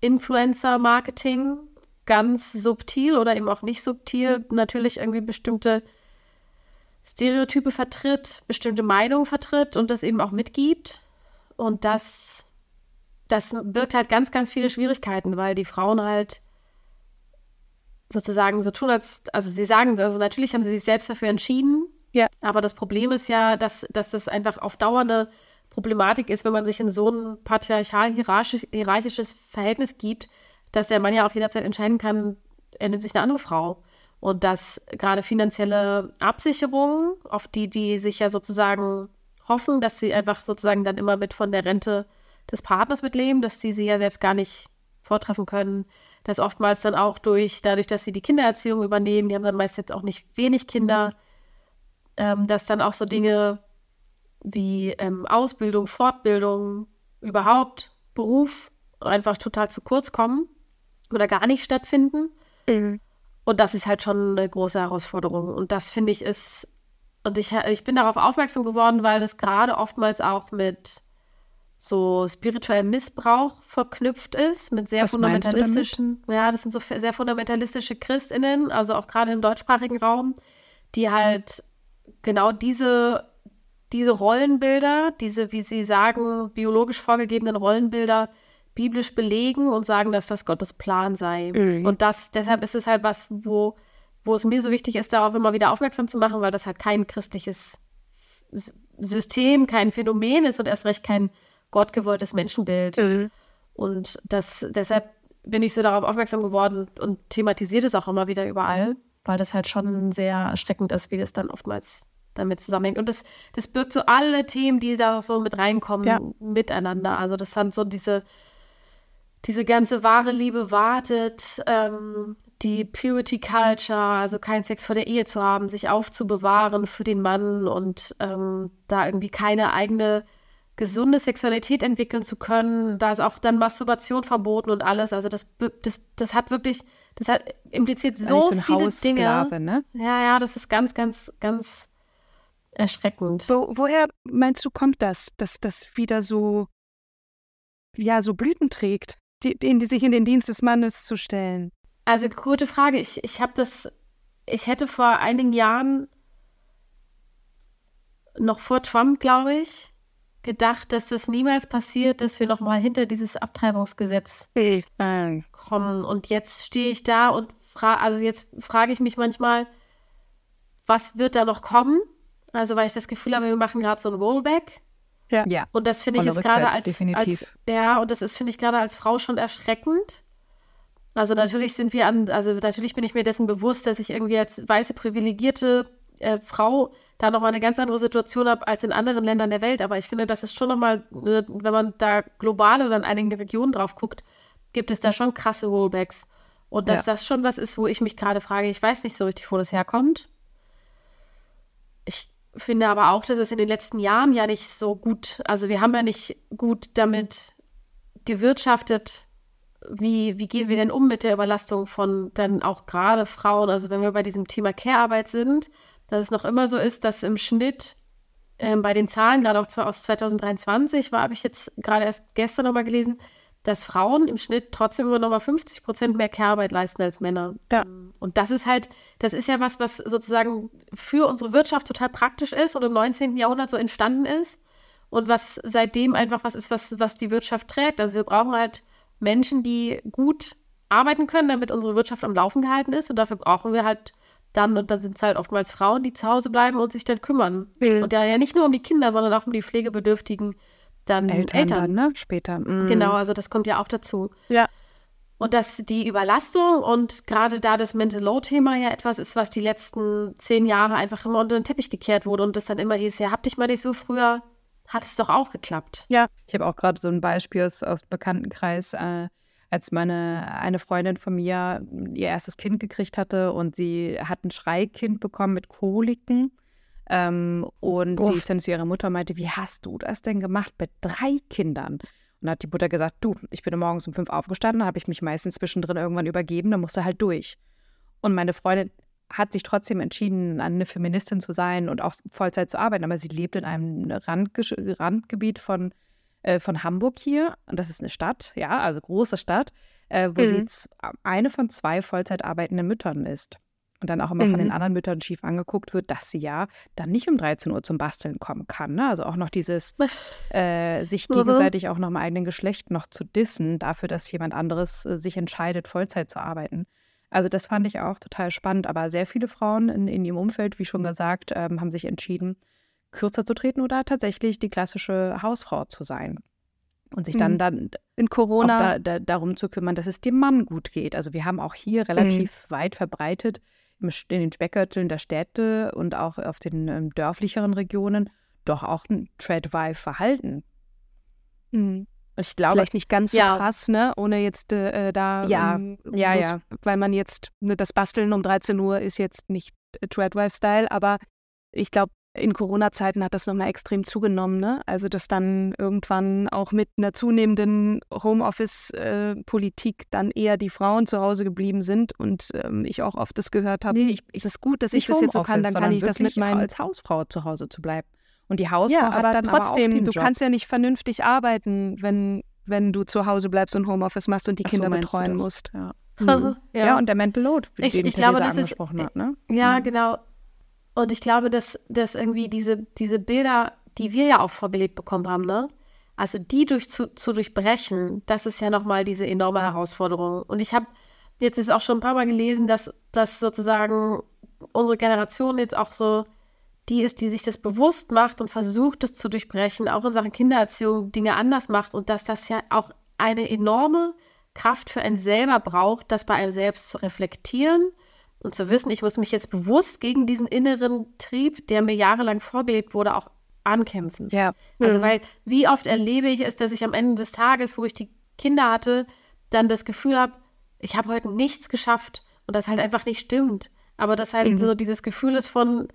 Influencer-Marketing ganz subtil oder eben auch nicht subtil natürlich irgendwie bestimmte Stereotype vertritt, bestimmte Meinungen vertritt und das eben auch mitgibt. Und das, das birgt halt ganz, ganz viele Schwierigkeiten, weil die Frauen halt sozusagen so tun, als, also sie sagen, also natürlich haben sie sich selbst dafür entschieden, ja. aber das Problem ist ja, dass, dass das einfach auf Dauer eine Problematik ist, wenn man sich in so ein patriarchal-hierarchisches Verhältnis gibt, dass der Mann ja auch jederzeit entscheiden kann, er nimmt sich eine andere Frau. Und dass gerade finanzielle Absicherungen, auf die die sich ja sozusagen hoffen, dass sie einfach sozusagen dann immer mit von der Rente des Partners mitleben, dass sie sie ja selbst gar nicht vortreffen können. Das oftmals dann auch durch, dadurch, dass sie die Kindererziehung übernehmen, die haben dann meist jetzt auch nicht wenig Kinder, ähm, dass dann auch so Dinge wie ähm, Ausbildung, Fortbildung, überhaupt Beruf einfach total zu kurz kommen oder gar nicht stattfinden. Mhm. Und das ist halt schon eine große Herausforderung. Und das finde ich ist und ich, ich bin darauf aufmerksam geworden, weil das gerade oftmals auch mit so spirituellem Missbrauch verknüpft ist, mit sehr Was fundamentalistischen, ja, das sind so sehr fundamentalistische ChristInnen, also auch gerade im deutschsprachigen Raum, die halt genau diese, diese Rollenbilder, diese, wie sie sagen, biologisch vorgegebenen Rollenbilder biblisch belegen und sagen, dass das Gottes Plan sei. Mhm. Und das, deshalb ist es halt was, wo wo es mir so wichtig ist, darauf immer wieder aufmerksam zu machen, weil das halt kein christliches System, kein Phänomen ist und erst recht kein gottgewolltes Menschenbild. Mhm. Und das, deshalb bin ich so darauf aufmerksam geworden und thematisiert es auch immer wieder überall, weil das halt schon sehr erschreckend ist, wie das dann oftmals damit zusammenhängt. Und das, das birgt so alle Themen, die da so mit reinkommen, ja. miteinander. Also das sind so diese, diese ganze wahre Liebe wartet, ähm, die Purity Culture, also keinen Sex vor der Ehe zu haben, sich aufzubewahren für den Mann und ähm, da irgendwie keine eigene gesunde Sexualität entwickeln zu können. Da ist auch dann Masturbation verboten und alles. Also das, das, das hat wirklich, das hat impliziert so, so viele Dinge. Ne? Ja, ja, das ist ganz, ganz, ganz erschreckend. Wo, woher meinst du, kommt das, dass das wieder so, ja, so Blüten trägt, die, die, die sich in den Dienst des Mannes zu stellen? Also, gute Frage. Ich, ich habe das, ich hätte vor einigen Jahren, noch vor Trump, glaube ich, gedacht, dass das niemals passiert, dass wir nochmal hinter dieses Abtreibungsgesetz kommen. Und jetzt stehe ich da und frage, also jetzt frage ich mich manchmal, was wird da noch kommen? Also, weil ich das Gefühl habe, wir machen gerade so ein Rollback. Ja. ja. Und das finde ich jetzt gerade als, als, ja, und das ist, finde ich gerade als Frau schon erschreckend. Also natürlich sind wir an, also natürlich bin ich mir dessen bewusst, dass ich irgendwie als weiße privilegierte äh, Frau da nochmal eine ganz andere Situation habe als in anderen Ländern der Welt. Aber ich finde, das ist schon nochmal, ne, wenn man da global oder in einigen Regionen drauf guckt, gibt es da schon krasse Rollbacks. Und dass ja. das schon was ist, wo ich mich gerade frage, ich weiß nicht so richtig, wo das herkommt. Ich finde aber auch, dass es in den letzten Jahren ja nicht so gut, also wir haben ja nicht gut damit gewirtschaftet, wie, wie gehen wir denn um mit der Überlastung von dann auch gerade Frauen, also wenn wir bei diesem Thema Care-Arbeit sind, dass es noch immer so ist, dass im Schnitt ähm, bei den Zahlen, gerade auch aus 2023, war, habe ich jetzt gerade erst gestern nochmal gelesen, dass Frauen im Schnitt trotzdem immer nochmal 50 Prozent mehr Care-Arbeit leisten als Männer. Ja. Und das ist halt, das ist ja was, was sozusagen für unsere Wirtschaft total praktisch ist und im 19. Jahrhundert so entstanden ist und was seitdem einfach was ist, was, was die Wirtschaft trägt. Also wir brauchen halt Menschen, die gut arbeiten können, damit unsere Wirtschaft am Laufen gehalten ist und dafür brauchen wir halt dann, und dann sind es halt oftmals Frauen, die zu Hause bleiben und sich dann kümmern. Mhm. Und ja, ja nicht nur um die Kinder, sondern auch um die pflegebedürftigen dann Eltern. Eltern. Dann, ne? Später. Mhm. Genau, also das kommt ja auch dazu. Ja. Und dass die Überlastung und gerade da das Mental Load-Thema ja etwas ist, was die letzten zehn Jahre einfach immer unter den Teppich gekehrt wurde und das dann immer hieß, ja, hab dich mal nicht so früher, hat es doch auch geklappt. Ja, ich habe auch gerade so ein Beispiel aus, aus Bekanntenkreis. Äh, als meine eine Freundin von mir ihr erstes Kind gekriegt hatte und sie hat ein Schreikind bekommen mit Koliken. Ähm, und Uff. sie ist dann zu ihrer Mutter und meinte, wie hast du das denn gemacht mit drei Kindern? Und dann hat die Mutter gesagt, du, ich bin morgens um fünf aufgestanden, habe ich mich meistens zwischendrin irgendwann übergeben, dann musste halt durch. Und meine Freundin hat sich trotzdem entschieden, eine Feministin zu sein und auch Vollzeit zu arbeiten, aber sie lebt in einem Randgebiet von äh, von Hamburg hier. Und das ist eine Stadt, ja, also große Stadt, äh, wo mhm. sie eine von zwei Vollzeit arbeitenden Müttern ist. Und dann auch immer mhm. von den mhm. anderen Müttern schief angeguckt wird, dass sie ja dann nicht um 13 Uhr zum Basteln kommen kann. Ne? Also auch noch dieses, äh, sich mhm. gegenseitig auch noch im eigenen Geschlecht noch zu dissen, dafür, dass jemand anderes äh, sich entscheidet, Vollzeit zu arbeiten. Also das fand ich auch total spannend. Aber sehr viele Frauen in, in ihrem Umfeld, wie schon gesagt, ähm, haben sich entschieden, kürzer zu treten oder tatsächlich die klassische Hausfrau zu sein. Und sich dann, mhm. dann in Corona da, da, darum zu kümmern, dass es dem Mann gut geht. Also wir haben auch hier relativ mhm. weit verbreitet in den Speckgürteln der Städte und auch auf den ähm, dörflicheren Regionen doch auch ein Treadwife-Verhalten. Mhm. Ich glaube, vielleicht nicht ganz so ja. krass, ne? Ohne jetzt äh, da, ja, ähm, ja, muss, ja, weil man jetzt ne, das Basteln um 13 Uhr ist jetzt nicht äh, Treadwife-Style, aber ich glaube, in Corona-Zeiten hat das nochmal extrem zugenommen. Ne? Also, dass dann irgendwann auch mit einer zunehmenden Homeoffice-Politik dann eher die Frauen zu Hause geblieben sind und ähm, ich auch oft das gehört habe. Nee, ich, es ist gut, dass ich das jetzt so kann, dann kann ich das mit meinen. als Hausfrau zu Hause zu bleiben. Und die Hausfrau ja, aber hat dann trotzdem, aber auch du Job. kannst ja nicht vernünftig arbeiten, wenn, wenn du zu Hause bleibst und Homeoffice machst und die Ach Kinder so betreuen musst. Ja. Mhm. ja. ja. und der Mental Load, ich, den ich Theresa glaube, das angesprochen ist, hat. Ne? Ja, mhm. genau. Und ich glaube, dass, dass irgendwie diese, diese Bilder, die wir ja auch vorgelegt bekommen haben, ne? Also die durch, zu, zu durchbrechen, das ist ja nochmal diese enorme Herausforderung. Und ich habe jetzt ist auch schon ein paar Mal gelesen, dass, dass sozusagen unsere Generation jetzt auch so die ist, die sich das bewusst macht und versucht, das zu durchbrechen, auch in Sachen Kindererziehung Dinge anders macht und dass das ja auch eine enorme Kraft für einen selber braucht, das bei einem selbst zu reflektieren und zu wissen, ich muss mich jetzt bewusst gegen diesen inneren Trieb, der mir jahrelang vorgelebt wurde, auch ankämpfen. Ja. Also, mhm. weil wie oft erlebe ich es, dass ich am Ende des Tages, wo ich die Kinder hatte, dann das Gefühl habe, ich habe heute nichts geschafft und das halt einfach nicht stimmt. Aber das halt mhm. so dieses Gefühl ist von,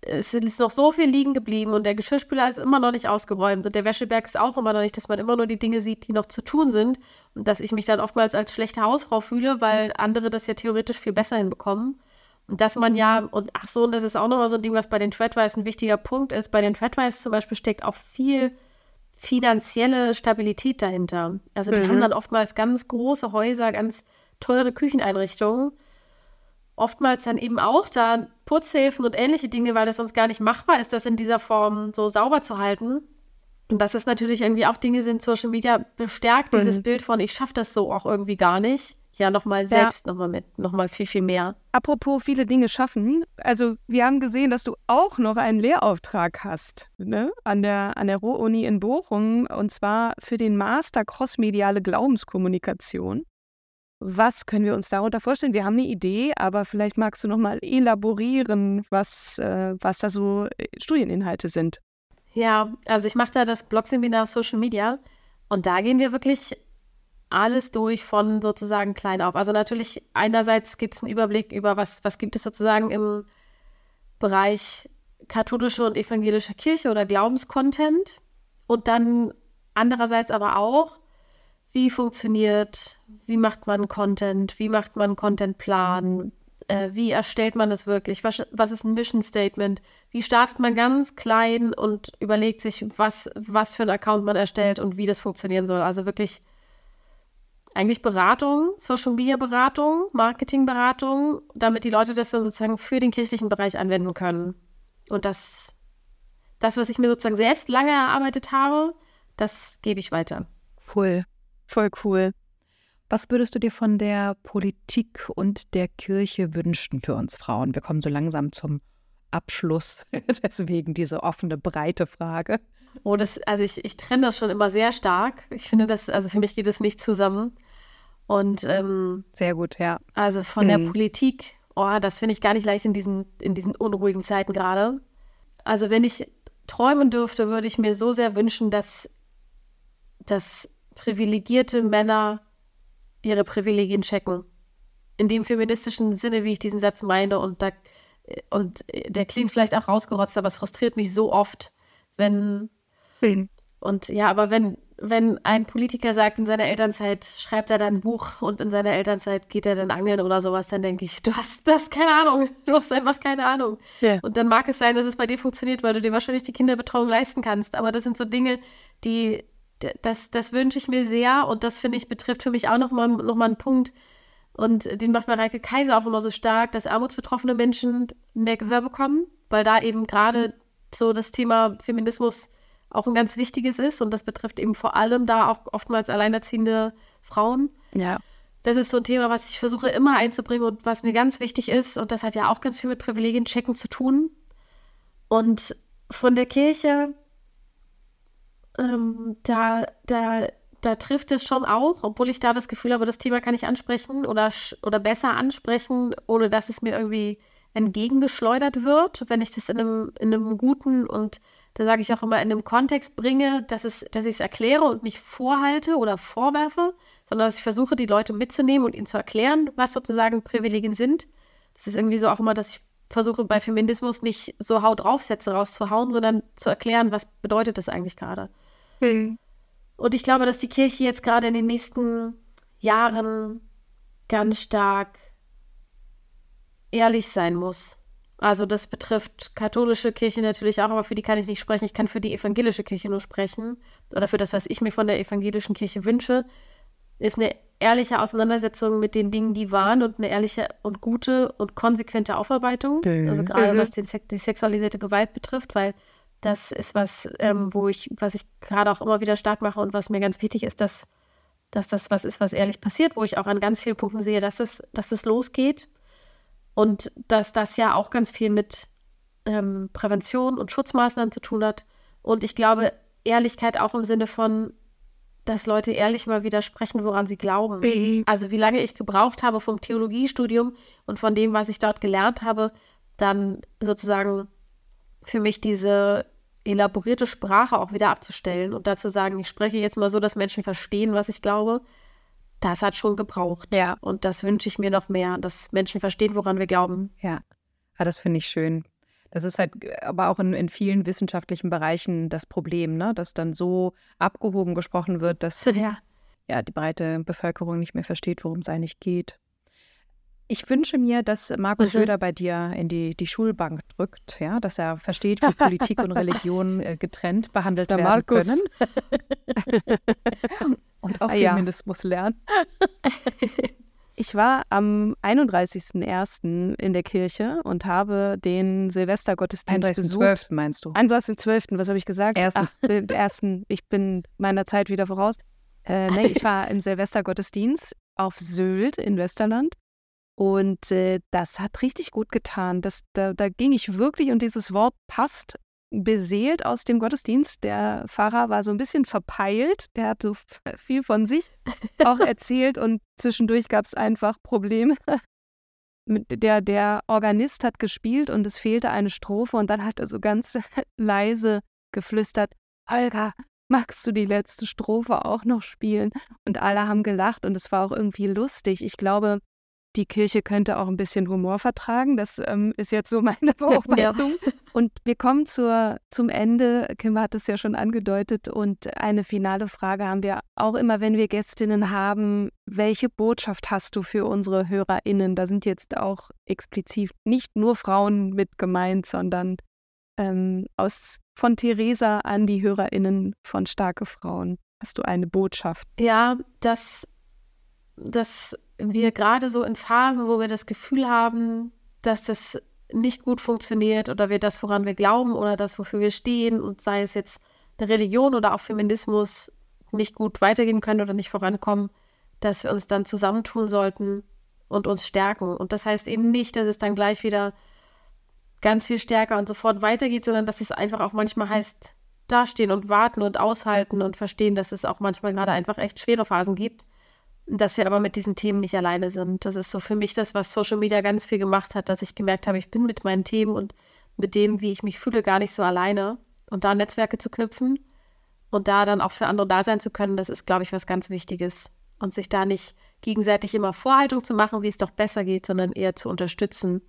es ist noch so viel liegen geblieben und der Geschirrspüler ist immer noch nicht ausgeräumt und der Wäscheberg ist auch immer noch nicht, dass man immer nur die Dinge sieht, die noch zu tun sind und dass ich mich dann oftmals als schlechte Hausfrau fühle, weil andere das ja theoretisch viel besser hinbekommen. Und dass man ja, und ach so, und das ist auch nochmal so ein Ding, was bei den Threadwives ein wichtiger Punkt ist. Bei den Threadwives zum Beispiel steckt auch viel finanzielle Stabilität dahinter. Also die mhm. haben dann oftmals ganz große Häuser, ganz teure Kücheneinrichtungen oftmals dann eben auch da Putzhilfen und ähnliche Dinge, weil das sonst gar nicht machbar ist, das in dieser Form so sauber zu halten. Und dass es natürlich irgendwie auch Dinge sind, Social Media bestärkt mhm. dieses Bild von, ich schaffe das so auch irgendwie gar nicht. Ja, nochmal selbst ja. nochmal mit, nochmal viel, viel mehr. Apropos viele Dinge schaffen. Also, wir haben gesehen, dass du auch noch einen Lehrauftrag hast, ne? An der, an der Ruhr-Uni in Bochum. Und zwar für den Master Crossmediale Glaubenskommunikation. Was können wir uns darunter vorstellen? Wir haben eine Idee, aber vielleicht magst du noch mal elaborieren, was, äh, was da so äh, Studieninhalte sind. Ja, also ich mache da das Blog-Seminar Social Media und da gehen wir wirklich alles durch von sozusagen klein auf. Also natürlich einerseits gibt es einen Überblick über was, was gibt es sozusagen im Bereich katholische und evangelische Kirche oder Glaubenscontent und dann andererseist aber auch wie funktioniert, wie macht man Content, wie macht man Contentplan, äh, wie erstellt man das wirklich, was, was ist ein Mission Statement, wie startet man ganz klein und überlegt sich, was, was für ein Account man erstellt und wie das funktionieren soll. Also wirklich eigentlich Beratung, Social Media Beratung, Marketing Beratung, damit die Leute das dann sozusagen für den kirchlichen Bereich anwenden können. Und das, das, was ich mir sozusagen selbst lange erarbeitet habe, das gebe ich weiter. Cool. Voll cool. Was würdest du dir von der Politik und der Kirche wünschen für uns Frauen? Wir kommen so langsam zum Abschluss, deswegen diese offene, breite Frage. Oh, das, also ich, ich trenne das schon immer sehr stark. Ich finde das, also für mich geht es nicht zusammen. Und ähm, sehr gut, ja. Also von mhm. der Politik, oh, das finde ich gar nicht leicht in diesen, in diesen unruhigen Zeiten gerade. Also wenn ich träumen dürfte, würde ich mir so sehr wünschen, dass, dass privilegierte Männer ihre Privilegien checken. In dem feministischen Sinne, wie ich diesen Satz meine. Und, da, und der klingt vielleicht auch rausgerotzt, aber es frustriert mich so oft, wenn. Wen? Und ja, aber wenn, wenn ein Politiker sagt, in seiner Elternzeit schreibt er dann ein Buch und in seiner Elternzeit geht er dann angeln oder sowas, dann denke ich, du hast, du hast keine Ahnung. Du hast einfach keine Ahnung. Yeah. Und dann mag es sein, dass es bei dir funktioniert, weil du dir wahrscheinlich die Kinderbetreuung leisten kannst. Aber das sind so Dinge, die, das, das wünsche ich mir sehr und das finde ich betrifft für mich auch nochmal noch mal einen Punkt. Und den macht Mareike Kaiser auch immer so stark, dass armutsbetroffene Menschen mehr Gehör bekommen, weil da eben gerade so das Thema Feminismus auch ein ganz wichtiges ist und das betrifft eben vor allem da auch oftmals alleinerziehende Frauen. Ja. Das ist so ein Thema, was ich versuche immer einzubringen und was mir ganz wichtig ist und das hat ja auch ganz viel mit Privilegien checken zu tun. Und von der Kirche ähm, da, da, da trifft es schon auch, obwohl ich da das Gefühl habe, das Thema kann ich ansprechen oder, oder besser ansprechen, ohne dass es mir irgendwie entgegengeschleudert wird, wenn ich das in einem, in einem guten und da sage ich auch immer in einem Kontext bringe, dass, es, dass ich es erkläre und nicht vorhalte oder vorwerfe, sondern dass ich versuche, die Leute mitzunehmen und ihnen zu erklären, was sozusagen Privilegien sind. Das ist irgendwie so auch immer, dass ich versuche bei Feminismus nicht so Haut draufsätze rauszuhauen, sondern zu erklären, was bedeutet das eigentlich gerade. Mhm. Und ich glaube, dass die Kirche jetzt gerade in den nächsten Jahren ganz stark ehrlich sein muss. Also das betrifft katholische Kirche natürlich auch, aber für die kann ich nicht sprechen. Ich kann für die evangelische Kirche nur sprechen. Oder für das, was ich mir von der evangelischen Kirche wünsche, ist eine ehrliche Auseinandersetzung mit den Dingen, die waren und eine ehrliche und gute und konsequente Aufarbeitung. Mhm. Also gerade was den, die sexualisierte Gewalt betrifft, weil das ist was, ähm, wo ich, was ich gerade auch immer wieder stark mache und was mir ganz wichtig ist, dass, dass das was ist, was ehrlich passiert, wo ich auch an ganz vielen Punkten sehe, dass es, dass es losgeht. Und dass das ja auch ganz viel mit ähm, Prävention und Schutzmaßnahmen zu tun hat. Und ich glaube, Ehrlichkeit auch im Sinne von, dass Leute ehrlich mal widersprechen, woran sie glauben. Mhm. Also wie lange ich gebraucht habe vom Theologiestudium und von dem, was ich dort gelernt habe, dann sozusagen für mich diese elaborierte Sprache auch wieder abzustellen und dazu sagen, ich spreche jetzt mal so, dass Menschen verstehen, was ich glaube, das hat schon gebraucht. Ja. Und das wünsche ich mir noch mehr, dass Menschen verstehen, woran wir glauben. Ja, ja das finde ich schön. Das ist halt aber auch in, in vielen wissenschaftlichen Bereichen das Problem, ne? dass dann so abgehoben gesprochen wird, dass ja. ja die breite Bevölkerung nicht mehr versteht, worum es eigentlich geht. Ich wünsche mir, dass Markus mhm. Söder bei dir in die, die Schulbank drückt, ja, dass er versteht, wie Politik und Religion äh, getrennt behandelt Der werden Markus. können. und auch ah, Feminismus ja. lernen. Ich war am 31.01. in der Kirche und habe den Silvestergottesdienst besucht. 12. meinst du? 31.12., was habe ich gesagt? Ersten. Ach, den ersten. Ich bin meiner Zeit wieder voraus. Äh, nee, ich war im Silvestergottesdienst auf Sylt in Westerland und äh, das hat richtig gut getan. Das, da, da ging ich wirklich und dieses Wort passt beseelt aus dem Gottesdienst. Der Pfarrer war so ein bisschen verpeilt. Der hat so viel von sich auch erzählt und zwischendurch gab es einfach Probleme. Der, der Organist hat gespielt und es fehlte eine Strophe und dann hat er so ganz leise geflüstert, Holger, magst du die letzte Strophe auch noch spielen? Und alle haben gelacht und es war auch irgendwie lustig. Ich glaube, die Kirche könnte auch ein bisschen Humor vertragen. Das ähm, ist jetzt so meine Beobachtung. Ja. Und wir kommen zur, zum Ende. Kim hat es ja schon angedeutet. Und eine finale Frage haben wir auch immer, wenn wir Gästinnen haben. Welche Botschaft hast du für unsere HörerInnen? Da sind jetzt auch explizit nicht nur Frauen mit gemeint, sondern ähm, aus, von Theresa an die HörerInnen von Starke Frauen. Hast du eine Botschaft? Ja, dass, dass wir gerade so in Phasen, wo wir das Gefühl haben, dass das nicht gut funktioniert oder wir das, woran wir glauben oder das, wofür wir stehen und sei es jetzt eine Religion oder auch Feminismus nicht gut weitergehen können oder nicht vorankommen, dass wir uns dann zusammentun sollten und uns stärken. Und das heißt eben nicht, dass es dann gleich wieder ganz viel stärker und sofort weitergeht, sondern dass es einfach auch manchmal heißt, dastehen und warten und aushalten und verstehen, dass es auch manchmal gerade einfach echt schwere Phasen gibt dass wir aber mit diesen Themen nicht alleine sind. Das ist so für mich das, was Social Media ganz viel gemacht hat, dass ich gemerkt habe, ich bin mit meinen Themen und mit dem, wie ich mich fühle, gar nicht so alleine. Und da Netzwerke zu knüpfen und da dann auch für andere da sein zu können, das ist, glaube ich, was ganz Wichtiges. Und sich da nicht gegenseitig immer Vorhaltung zu machen, wie es doch besser geht, sondern eher zu unterstützen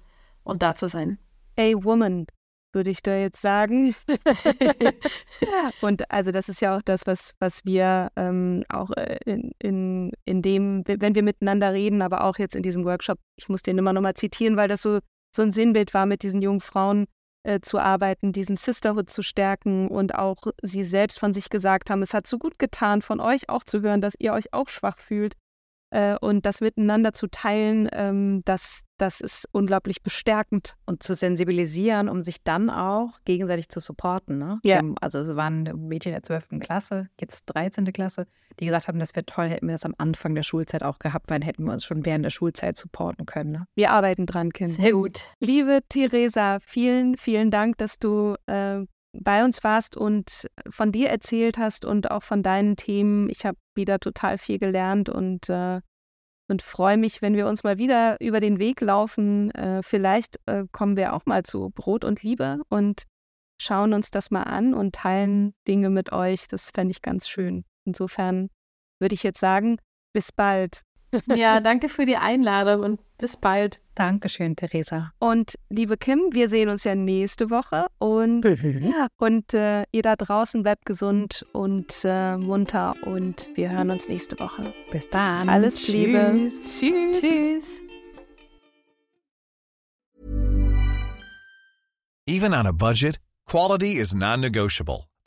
und da zu sein. A Woman, würde ich da jetzt sagen. und also das ist ja auch das, was, was wir ähm, auch äh, in, in, in dem, wenn wir miteinander reden, aber auch jetzt in diesem Workshop, ich muss den immer nochmal zitieren, weil das so, so ein Sinnbild war, mit diesen jungen Frauen äh, zu arbeiten, diesen Sisterhood zu stärken und auch sie selbst von sich gesagt haben, es hat so gut getan, von euch auch zu hören, dass ihr euch auch schwach fühlt äh, und das miteinander zu teilen, ähm, das, das ist unglaublich bestärkend. Und zu sensibilisieren, um sich dann auch gegenseitig zu supporten. Ne? Ja. Haben, also es waren Mädchen der 12. Klasse, jetzt 13. Klasse, die gesagt haben, das wäre toll, hätten wir das am Anfang der Schulzeit auch gehabt, weil dann hätten wir uns schon während der Schulzeit supporten können. Ne? Wir arbeiten dran, Kind. Sehr gut. Liebe Theresa, vielen, vielen Dank, dass du äh, bei uns warst und von dir erzählt hast und auch von deinen Themen. Ich habe wieder total viel gelernt und, äh, und freue mich, wenn wir uns mal wieder über den Weg laufen. Äh, vielleicht äh, kommen wir auch mal zu Brot und Liebe und schauen uns das mal an und teilen Dinge mit euch. Das fände ich ganz schön. Insofern würde ich jetzt sagen, bis bald. Ja, danke für die Einladung und bis bald. Dankeschön, Theresa. Und liebe Kim, wir sehen uns ja nächste Woche und, ja, und äh, ihr da draußen bleibt gesund und äh, munter und wir hören uns nächste Woche. Bis dann. Alles Tschüss. Liebe. Tschüss. Tschüss. Even on a budget, quality is non-negotiable.